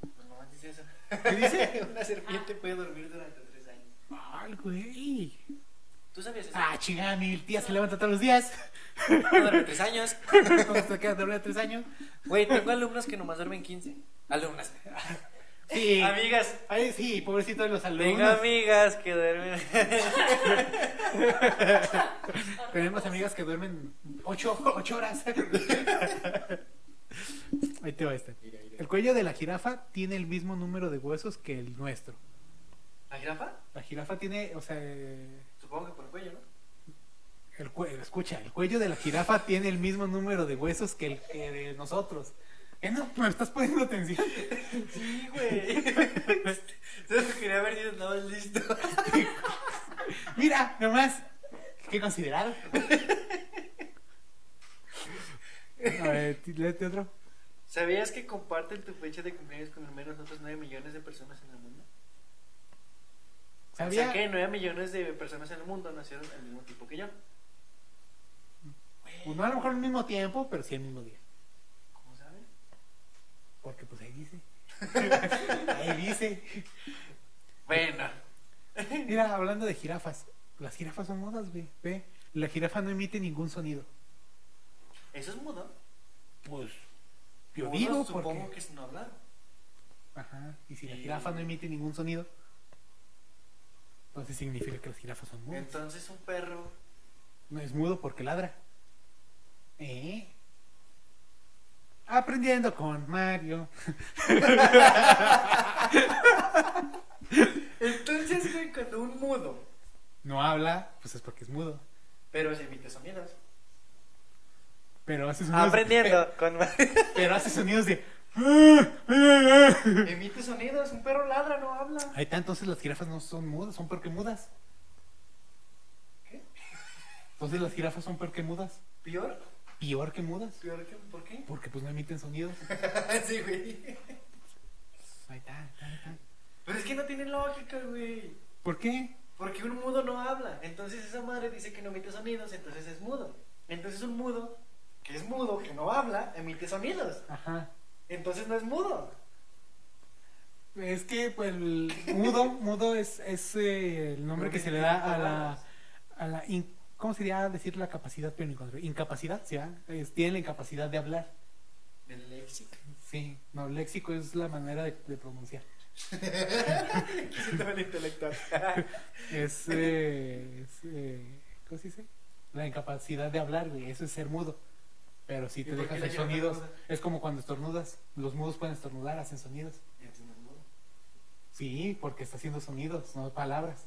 Pues nomás dice eso. ¿Qué dice? Una serpiente puede dormir durante tres años. Ay, güey. ¿Tú sabías eso? Ah, chingada, mi tía se levanta todos los días. durante tres años. ¿Cómo se queda dormida tres años? Güey, tengo alumnos que nomás duermen 15. Alumnas. Sí. Amigas. Ay, sí, pobrecitos los Tengo alumnos. amigas que duermen. Tenemos amigas que duermen ocho, ocho horas. Ahí te va este. El cuello de la jirafa tiene el mismo número de huesos que el nuestro. ¿La jirafa? La jirafa tiene, o sea, Supongo que por el cuello, ¿no? el cuello, escucha, el cuello de la jirafa tiene el mismo número de huesos que el que de nosotros. ¿Qué no? ¿Me estás poniendo atención? Sí, güey. Solo quería ver si estabas listo. Mira, nomás. Qué considerado. A ver, léete otro. ¿Sabías que comparten tu fecha de cumpleaños con al menos otros 9 millones de personas en el mundo? O ¿Sabía? sea que 9 millones de personas en el mundo nacieron al mismo tiempo que yo. Pues no a lo mejor al mismo tiempo, pero sí al mismo día. Porque pues ahí dice. ahí dice. Bueno. Mira, hablando de jirafas. Las jirafas son modas, güey. Ve. La jirafa no emite ningún sonido. ¿Eso es mudo? Pues yo Mudo digo Supongo porque... que es no hablar. Ajá. Y si la jirafa no emite ningún sonido, entonces significa que las jirafas son mudas. Entonces un perro. No es mudo porque ladra. ¿Eh? Aprendiendo con Mario. Entonces, güey, cuando un mudo, No habla, pues es porque es mudo. pero se emite sonidos. Pero hace sonidos. Aprendiendo con Pero, pero hace sonidos de. Emite sonidos, un perro ladra, no habla. Ahí está, entonces las jirafas no son mudas, son porque mudas. ¿Qué? Entonces las jirafas son porque mudas. ¿Peor? Peor que mudas. ¿Peor que? ¿Por qué? Porque pues no emiten sonidos. sí, güey. Ahí está, ahí está. Pero es que no tiene lógica, güey. ¿Por qué? Porque un mudo no habla. Entonces esa madre dice que no emite sonidos, entonces es mudo. Entonces un mudo, que es mudo, que no habla, emite sonidos. Ajá. Entonces no es mudo. Es que pues el mudo, mudo es, es eh, el nombre que se le da a la, a la in- ¿cómo sería decir la capacidad Incapacidad, ¿sí? va? Es- tiene la incapacidad de hablar. Del léxico. Sí, no, léxico es la manera de, de pronunciar. El intelectual. Es, eh, es, eh, ¿cómo se dice? La incapacidad de hablar, güey, eso es ser mudo. Pero si ¿Y te dejas hacer sonidos, es como cuando estornudas. Los mudos pueden estornudar, hacen sonidos. Entonces no es mudo. Sí, porque está haciendo sonidos, no palabras.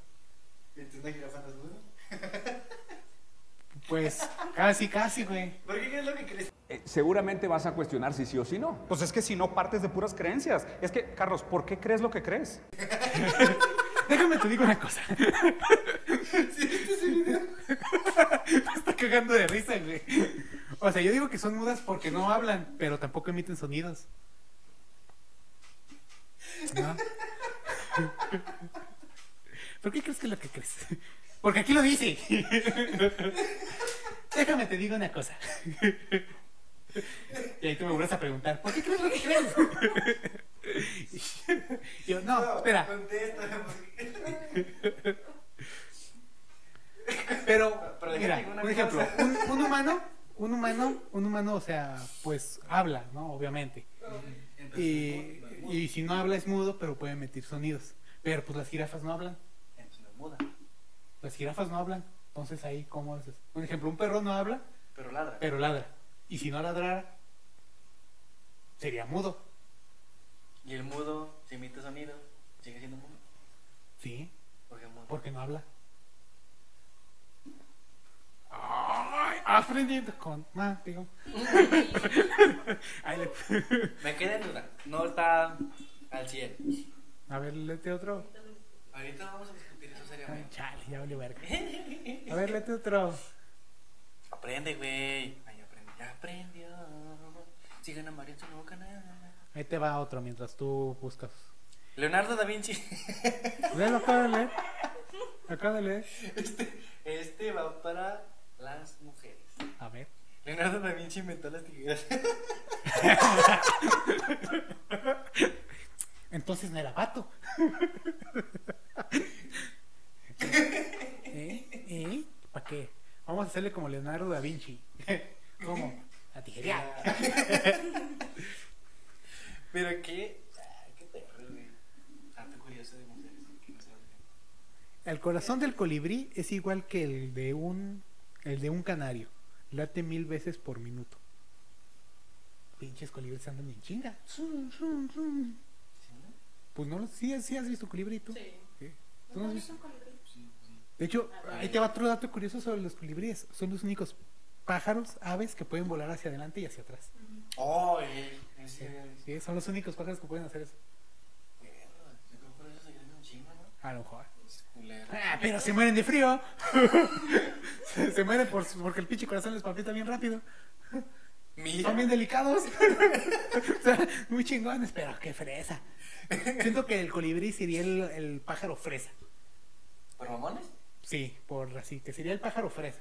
Entonces una jirafa no es mudo. Pues casi, casi, güey. ¿Por qué? ¿Qué es lo que crees? Eh, seguramente vas a cuestionar si sí o si no. Pues es que si no partes de puras creencias. Es que, Carlos, ¿por qué crees lo que crees? Déjame te digo una cosa. Me está cagando de risa, güey. O sea, yo digo que son mudas porque no hablan, pero tampoco emiten sonidos. ¿No? ¿Por qué crees que es lo que crees? Porque aquí lo dice. Déjame te digo una cosa. Y ahí tú me vuelves a preguntar, ¿por qué crees lo que crees? Y yo, no, espera. Contéstame. porque- Pero, Pero mira, por ejemplo, un, un humano, un humano, un humano, o sea, pues habla, ¿no? Obviamente. Y, y si no habla es mudo, pero puede emitir sonidos. Pero pues las jirafas no hablan. Entonces no es muda. Las jirafas no hablan. Entonces ahí, ¿cómo haces? Por ejemplo, un perro no habla, Pero ladra. pero ladra. Y si no ladrara, sería mudo. Y el mudo, si emite sonido, sigue siendo mudo. Sí, Porque es mudo. porque no habla. Ay, aprendiendo con Mario. Ahí le- Me queda en duda. No está al 100. A ver, léete otro. Ahorita vamos a chale, ya valió verga. A ver, léete otro. Aprende, güey. Ay, aprende. Ya aprendió. Sigan a Mario en su nuevo canal. Ahí te va otro mientras tú buscas. Leonardo da Vinci. De leer. Acaba de leer. Este, este va para las mujeres. A ver. Leonardo da Vinci inventó las tijeras. Entonces no era vato. ¿Eh? ¿Eh? ¿Para qué? Vamos a hacerle como Leonardo da Vinci. ¿Cómo? La tijería. Pero qué. Ay, qué perro, güey. Tanto curioso de mujeres. Que no se lo creen. El corazón del colibrí es igual que el de un el de un canario. Late mil veces por minuto. Pinches colibríes andan en chinga. Zum, zum, zum. Pues no lo sí, sí has visto colibrí tú. Sí. Sí. ¿Tú no has ¿No visto? De hecho, ahí te va otro dato curioso sobre los colibríes. Son los únicos pájaros, aves que pueden volar hacia adelante y hacia atrás. Oh, eh. Ese. Sí, son los únicos pájaros que pueden hacer eso. Yo creo que por eso se llaman un chingo, ¿no? A lo mejor. Ah, pero se mueren de frío. se, se mueren por, porque el pinche corazón les palpita bien rápido. Mira. Son bien delicados. O sea, muy chingones, pero qué fresa. Siento que el colibrí sería el, el pájaro fresa. ¿Por mamones? Sí, por así, que sería el pájaro fresa.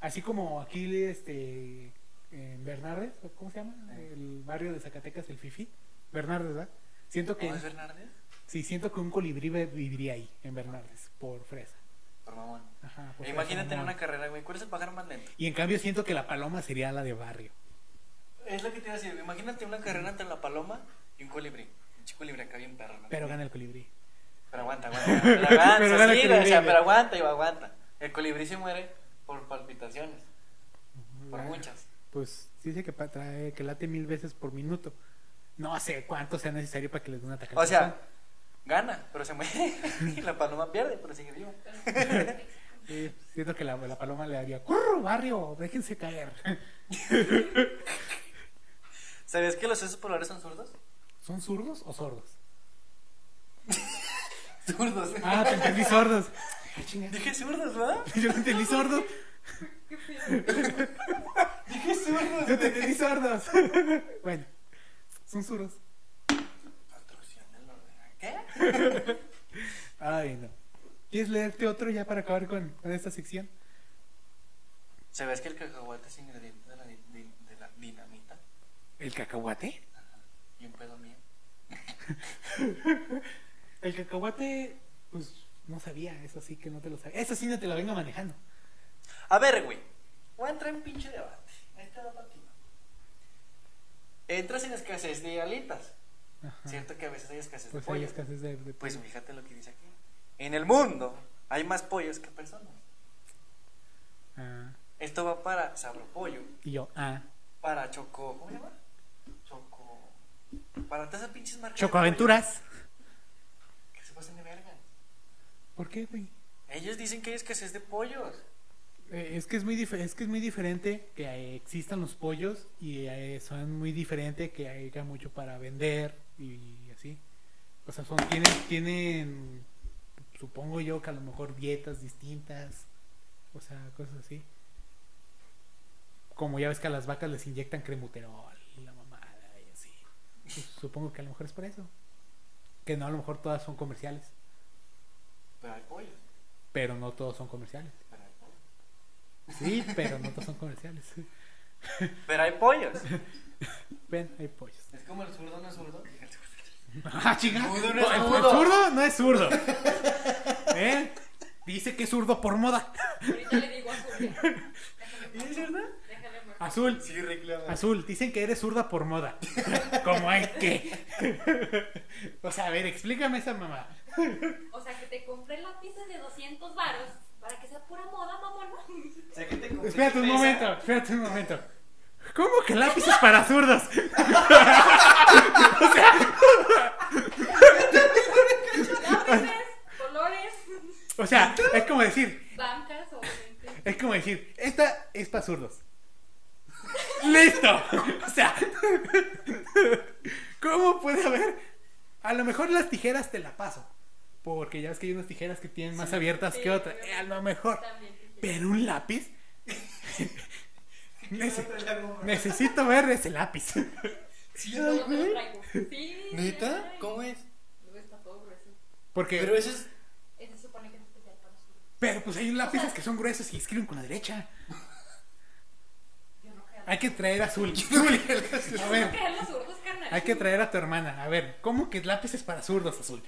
Así como aquí este en Bernardes, ¿o ¿cómo se llama? El barrio de Zacatecas, el Fifi. Bernardes, ¿verdad? Siento que ¿Cómo es Fernández? sí, siento que un colibrí vi- viviría ahí, en Bernardes, por fresa. Por mamón. Ajá, por E fresa, Imagínate en una carrera, güey. ¿Cuál es el pájaro más lento? Y en cambio siento que la paloma sería la de barrio. Es lo que te iba a decir. Imagínate una carrera entre la paloma y un colibrí. Un chico colibrí acá bien perro, ¿no? Pero gana el colibrí. Pero aguanta, aguanta. Pero aguanta, Pero sí, o sea, pero aguanta, y aguanta. El colibrí se muere por palpitaciones. Por muchas. Pues dice que, trae, que late mil veces por minuto. No sé cuánto sea necesario para que les dé un ataque. O sea, gana, pero se muere. y la paloma pierde, pero sigue viva. Sí, siento que la, la paloma le haría, ¡Curro, barrio! Déjense caer. ¿Sabías que los osos polares son zurdos? ¿Son zurdos o sordos? Zurdos. Ah, te entendí sordos. Chinga. Dije zurdos, ¿verdad? Yo te entendí sordo. Dije zurdos. Yo te entendí sordos. Bueno, son zurdos. ¿Qué? Ay, no. ¿Quieres leerte otro ya para acabar con, con esta sección? ¿Sabías que el cacahuate es ingrediente de la, de dinamita? ¿El cacahuate? Y un pedo mío. El cacahuate, pues no sabía, eso sí que no te lo sabía. Eso sí no te lo vengo manejando. A ver, güey. Voy a entrar en pinche debate. Ahí está la partida. Entras en escasez de alitas. Ajá. Cierto que a veces hay escasez Pues de hay pollo. escasez de, de Pues pollo. fíjate lo que dice aquí. En el mundo hay más pollos que personas. Ah, Esto va para Sabro Pollo, y yo, ah. para Choco. ¿Cómo se llama? Choco. Para todas esas pinches marcas. Chocoaventuras. pollo Que se pasen de verga. ¿Por qué, güey? Ellos dicen que hay escasez de pollos. Eh, es que es muy dif- es que es muy diferente que eh, existan los pollos y eh, son muy diferente que haya mucho para vender y, así. O sea, son tienen tienen supongo yo que a lo mejor dietas distintas, o sea, cosas así. Como ya ves que a las vacas les inyectan cremuterol y la mamada y así. Pues, supongo que a lo mejor es por eso. Que no a lo mejor todas son comerciales, Pero hay pollos. pero no todos son comerciales. Pero hay pollos. Sí, pero no todos son comerciales. Pero hay pollos. Ven, hay pollos. Es como el zurdo no es zurdo. Ah, chinga. Zurdo no el, zurdo. no es zurdo. ¿Eh? Dice que es zurdo por moda. Ahorita le digo a Julia. ¿Es verdad? Déjale amor. Azul. Sí, reclama. Azul, dicen que eres zurda por moda. ¿Cómo hay que? O sea, a ver, explícame esa mamá. O sea, que te compré lápices de 200 varos para que sea pura moda, mamón. O sea, que te compré Espérate un momento, espérate un momento. ¿Cómo que lápices para zurdos? Lápices, colores, O sea, es como decir, bancas, obviamente. es como decir, esta es para zurdos. ¡Listo! O sea, ¿cómo puede haber? A lo mejor las tijeras te la paso. Porque ya ves que hay unas tijeras que tienen más abiertas Sí, que otras. Eh, a lo mejor. También. sí, sí. Pero un lápiz. Nece- necesito ver ese lápiz. Sí, Todo ay, te lo güey. traigo. Sí. ¿Neta? ay. ¿Cómo es? Luego está todo grueso. Porque. Pero eso es. Ese se supone que es especial para los zurdos. Pero pues hay lápices que son gruesos y escriben con la derecha. Yo no creo. Hay que traer azul. A No ver, crean los zurdos, carnal. hay que traer a tu hermana. A ver, ¿cómo que lápices para zurdos azul?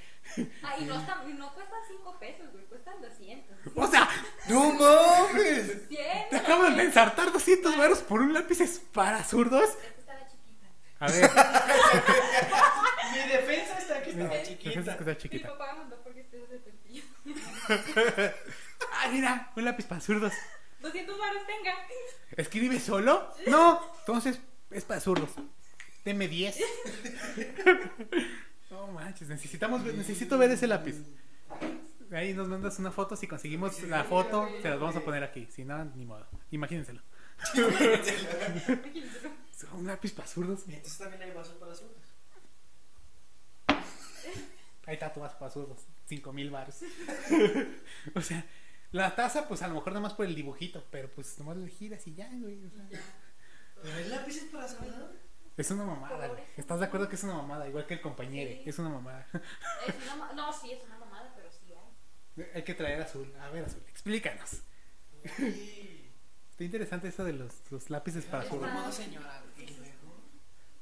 Ah, y no, está- y no cuestan 5 pesos, güey. Cuestan 200. O sea, ¡No mames! 100. te acabas de ensartar 200 varos por un lápiz para zurdos. Esta estaba chiquita. A ver, Mi defensa está que estaba pues es que chiquita. está Mi chiquita. papá me mandó porque estés de pentillo. Ah, mira, un lápiz para zurdos. 200 varos tenga. ¿Escribe solo? No, entonces es para zurdos. Deme 10. No manches, necesitamos, necesito ver ese lápiz. Ahí nos mandas una foto, si conseguimos la foto, se las vamos a poner aquí. Si no, ni modo. Imagínenselo. Un lápiz para zurdos. Entonces también hay vasos para zurdos. Hay tatuajes para zurdos. 5 mil baros. o sea, la taza, pues a lo mejor nada más por el dibujito, pero pues nomás le giras y ya, güey. o sea. ¿Pero hay lápices para zurdos? Es una mamada, güey. ¿Estás de acuerdo que es una mamada? Igual que el compañero. Sí. Es una mamada. Es una no, sí, es una mamada, pero sí hay. Hay que traer azul. A ver, azul, explícanos. Sí. Está interesante eso de los, los lápices para para- Modo señora. Y luego.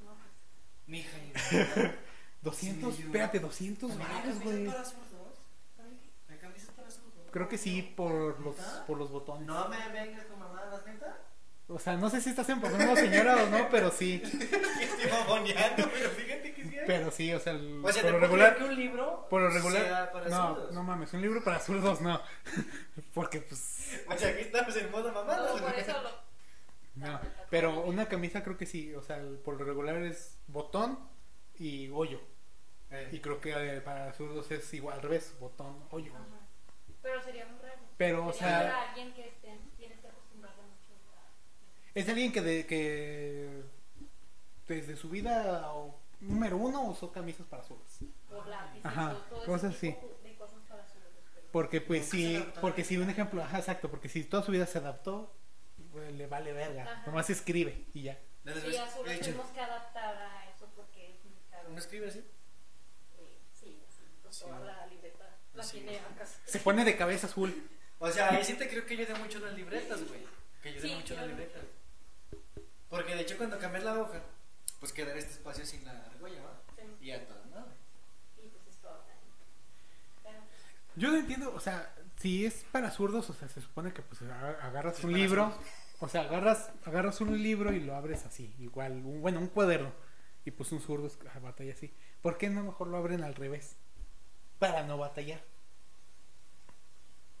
No, pues, Mija, y 200, Sí, espérate, 200 ¿También hay baros, güey. para zurdos? ¿Hay camisas para zurdos? Creo que sí, por los, por los botones. No me vengas con mamadas, neta. O sea, no sé si estás en modo señora o no, pero sí. Estoy mamoneando, pero fíjate que sí hay. Pero sí, o sea, el- O sea, por ¿te lo regular. que un libro Por lo sea regular. para No, zurdos? no mames, un libro para zurdos no. Porque pues. O sea, aquí estamos en modo mamada. no, por eso lo. No, pero una camisa creo que sí, o sea, el- por lo regular es botón y hoyo. Eh, Y creo que eh, para zurdos es igual, al revés, botón, hoyo. Ajá. Pero sería muy raro. Pero, o sea- para alguien que esté, tiene que acostumbrarse mucho a... Es alguien que, de, que desde su vida o- número uno usó camisas para lápices, Ajá, cosas su pero- Porque pues sí, porque si un ejemplo, ajá, exacto, porque si toda su vida se adaptó, pues, le vale verga, Ajá. nomás escribe y ya. de las Y veces- a su de vez hecho, tenemos que adaptar a eso porque es muy caro. ¿No escribe así? Eh, Sí, así, Sí. toda la libreta la Sí. tiene acá. Se pone de cabeza azul. O sea, ahí sí te creo que ayuda mucho las libretas, güey. Que ayuda Sí, mucho las libretas. Porque de hecho cuando cambias la hoja, pues queda este espacio sin la argolla, ¿va? Sí. Y a toda madre. Y pues es todo Yo no entiendo, o sea, si es para zurdos, o sea, se supone que pues a- agarras un libro, zurdos. o sea, agarras, agarras un libro y lo abres así, igual, un- bueno, un cuaderno, y pues un zurdo es- ah, batalla así. ¿Por qué no mejor lo abren al revés? Para no batallar.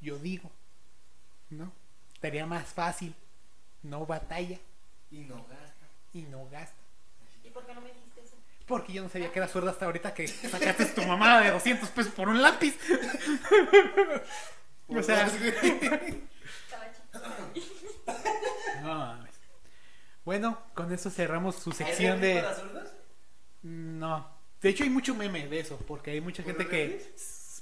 Yo digo, ¿no? Estaría más fácil, no batalla Y no gasta. y no gasta. ¿Y por qué no me dijiste eso? Porque yo no sabía que era zurda hasta ahorita que sacaste tu mamada de 200 pesos por un lápiz. o sea, no mames. Bueno, con eso cerramos su ¿Hay sección de... para zurdos? No. De hecho hay mucho meme de eso, porque hay mucha ¿Por gente que...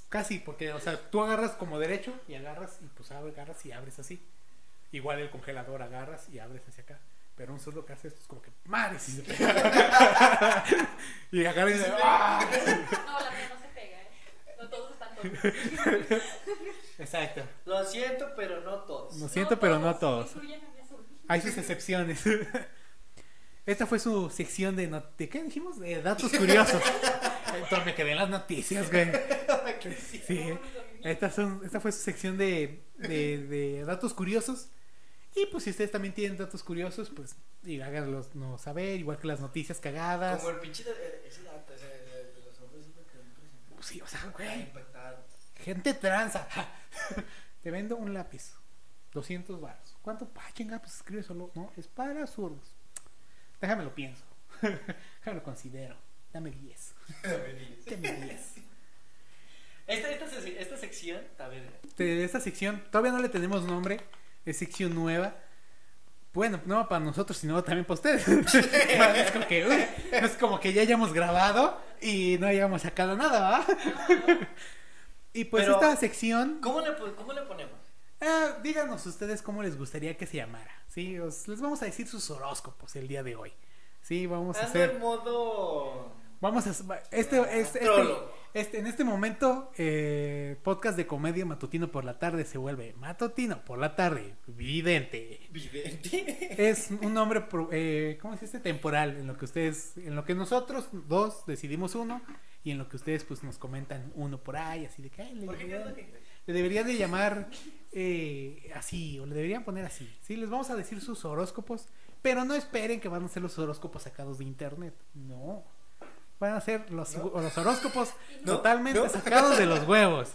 Casi, porque, o sea, tú agarras como derecho y agarras y pues abres, agarras y abres así. Igual el congelador agarras y abres hacia acá. Pero un zurdo que hace esto es como que, madre, si se pega. y agarra y dice, ¡ah! No, la mía no se pega, ¿eh? No todos están todos. Exacto. Lo siento, pero no todos. Lo siento, pero no todos. Hay sus excepciones. Esta fue su sección de, not- ¿de qué dijimos? De datos curiosos. Entonces me quedé en las noticias, güey. Sí. Esta, son, esta fue su sección de, de, de datos curiosos. Y pues si ustedes también tienen datos curiosos, pues y háganlos no saber, igual que las noticias cagadas. Como el pinche de, eh, ese dato, ese de, los hombres que sí, o sea, güey. Gente tranza. Te vendo un lápiz. 200 baros. ¿Cuánto? Pa, chinga, pues escribe solo. No, es para zurdos. Déjame lo pienso. Déjame lo considero. Dame 10. Dame 10. Esta, esta, se- esta sección, a ver, esta sección, todavía no le tenemos nombre. Es sección nueva. Bueno, no para nosotros, sino también para ustedes. es, como que, uy, es como que ya hayamos grabado y no hayamos sacado nada, ¿va? y pues Pero- esta sección ¿cómo le, po- cómo le ponemos? Ah, díganos ustedes cómo les gustaría que se llamara. Sí, os- les vamos a decir sus horóscopos el día de hoy. Sí, vamos a hacer. en modo... Vamos a este, este, este, Astrólogo. Este- en este momento eh, podcast de comedia matutino por la tarde se vuelve matutino por la tarde vidente. Vidente. Es un nombre pro- eh, ¿cómo se dice? temporal en lo que ustedes en lo que nosotros dos decidimos uno y en lo que ustedes pues nos comentan uno por ahí así de que "Ay, le ¿Por qué deberían- le deberían de llamar eh, así, o le deberían poner así. Sí, les vamos a decir sus horóscopos, pero no esperen que van a ser los horóscopos sacados de internet. No. Van a ser los, los horóscopos No, totalmente no. sacados de los huevos.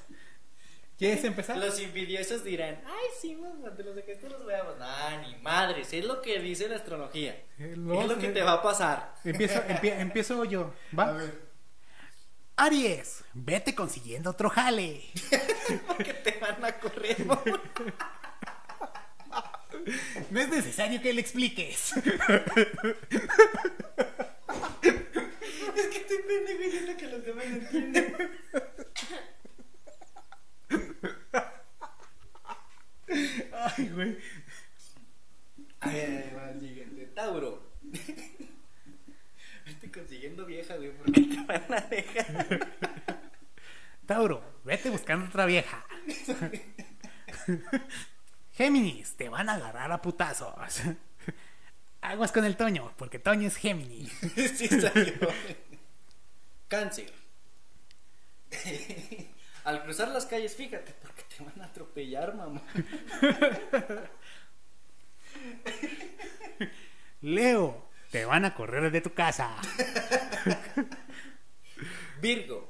¿Quieres empezar? Los envidiosos dirán, ay, sí, mamá, te los sacaste los huevos. Nah, ni madres, es lo que dice la astrología. Eh, es lo que te va a pasar. Empiezo, empie- empiezo yo, ¿va? Aries, vete consiguiendo otro jale. Porque te van a correr. mamá. No es necesario que le expliques. Es estoy pendejo diciendo que los demás no entienden. Ay, güey. A ver, va el siguiente. Tauro. Estoy consiguiendo vieja, güey, porque te van a dejar. Tauro, vete buscando otra vieja. Géminis, te van a agarrar a putazos. Aguas con el Toño, porque Toño es Géminis. sí salió. Cáncer. Al cruzar las calles, fíjate, porque te van a atropellar, mamá. Leo, te van a correr de tu casa. Virgo.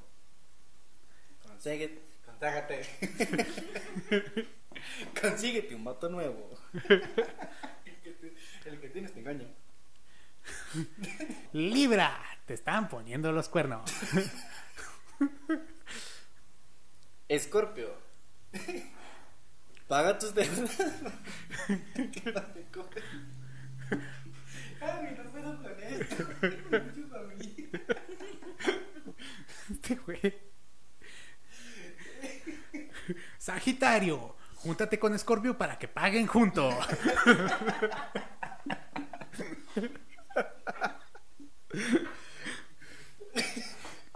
Consíguete, contágate. Consíguete un vato nuevo. El que te, el que Libra, te están poniendo los cuernos. Escorpio. Paga tus deudas. Que. Ay, no puedo con esto. Mucho a mí. Este güey. Sagitario, júntate con Escorpio para que paguen juntos.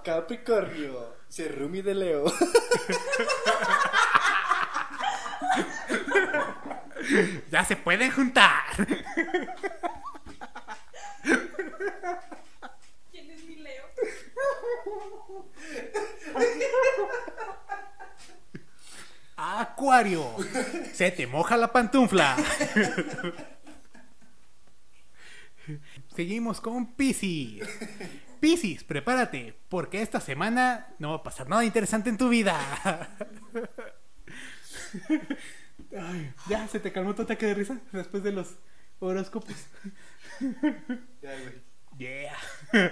Capricornio. Cerrumi de Leo. Ya se pueden juntar. ¿Quién es mi Leo? Acuario, se te moja la pantufla. Seguimos con Piscis. Piscis, prepárate, porque esta semana no va a pasar nada interesante en tu vida. Ay, ya, ¿se te calmó tu ataque de risa después de los horóscopos? Ya, güey. Yeah.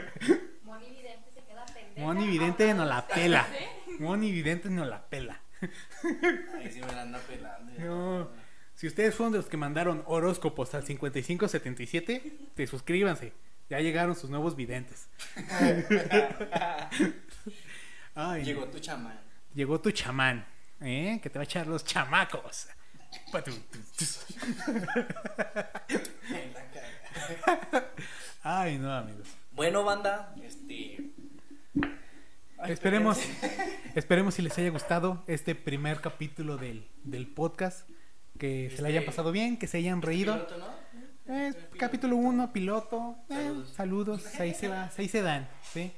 Moni Vidente se queda pendeja. Moni Vidente no la pela. Moni Vidente no la pela. Ahí sí me la anda pelando. No. Si ustedes fueron de los que mandaron horóscopos al 5577, te suscríbanse. Ya llegaron sus nuevos videntes. Ay, Llegó tu chamán. llegó tu chamán, ¿eh? que te va a echar los chamacos. La. Ay, no, amigos. Bueno, banda, este. Ay, Esperemos, esperemos si les haya gustado este primer capítulo del, del podcast. Que se le hayan pasado bien, que se hayan reído. Piloto, ¿no? Eh, capítulo 1, piloto. eh, Saludos. ahí se va, ahí se dan. ¿sí?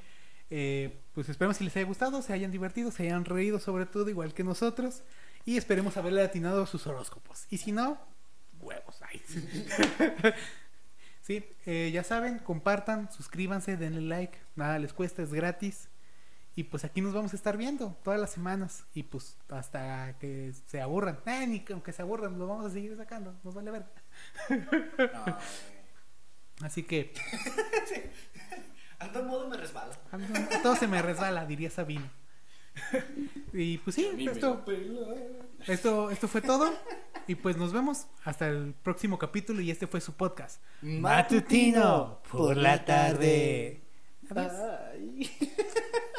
Eh, pues esperemos si les haya gustado, se hayan divertido, se hayan reído sobre todo, igual que nosotros. Y esperemos haberle atinado sus horóscopos. Y si no, huevos. ay. sí, eh, ya saben, compartan, suscríbanse, denle like, nada les cuesta, es gratis. Y pues aquí nos vamos a estar viendo todas las semanas. Y pues hasta que se aburran. Eh, ni que aunque se aburran, lo vamos a seguir sacando. Nos vale ver. No. Así que Ando en modo me resbalo. a mí no- a todo se me resbala, diría Sabino. Y pues sí, esto, esto, esto fue todo. Y pues nos vemos hasta el próximo capítulo. Y este fue su podcast. Matutino por la tarde. Adiós. Ay.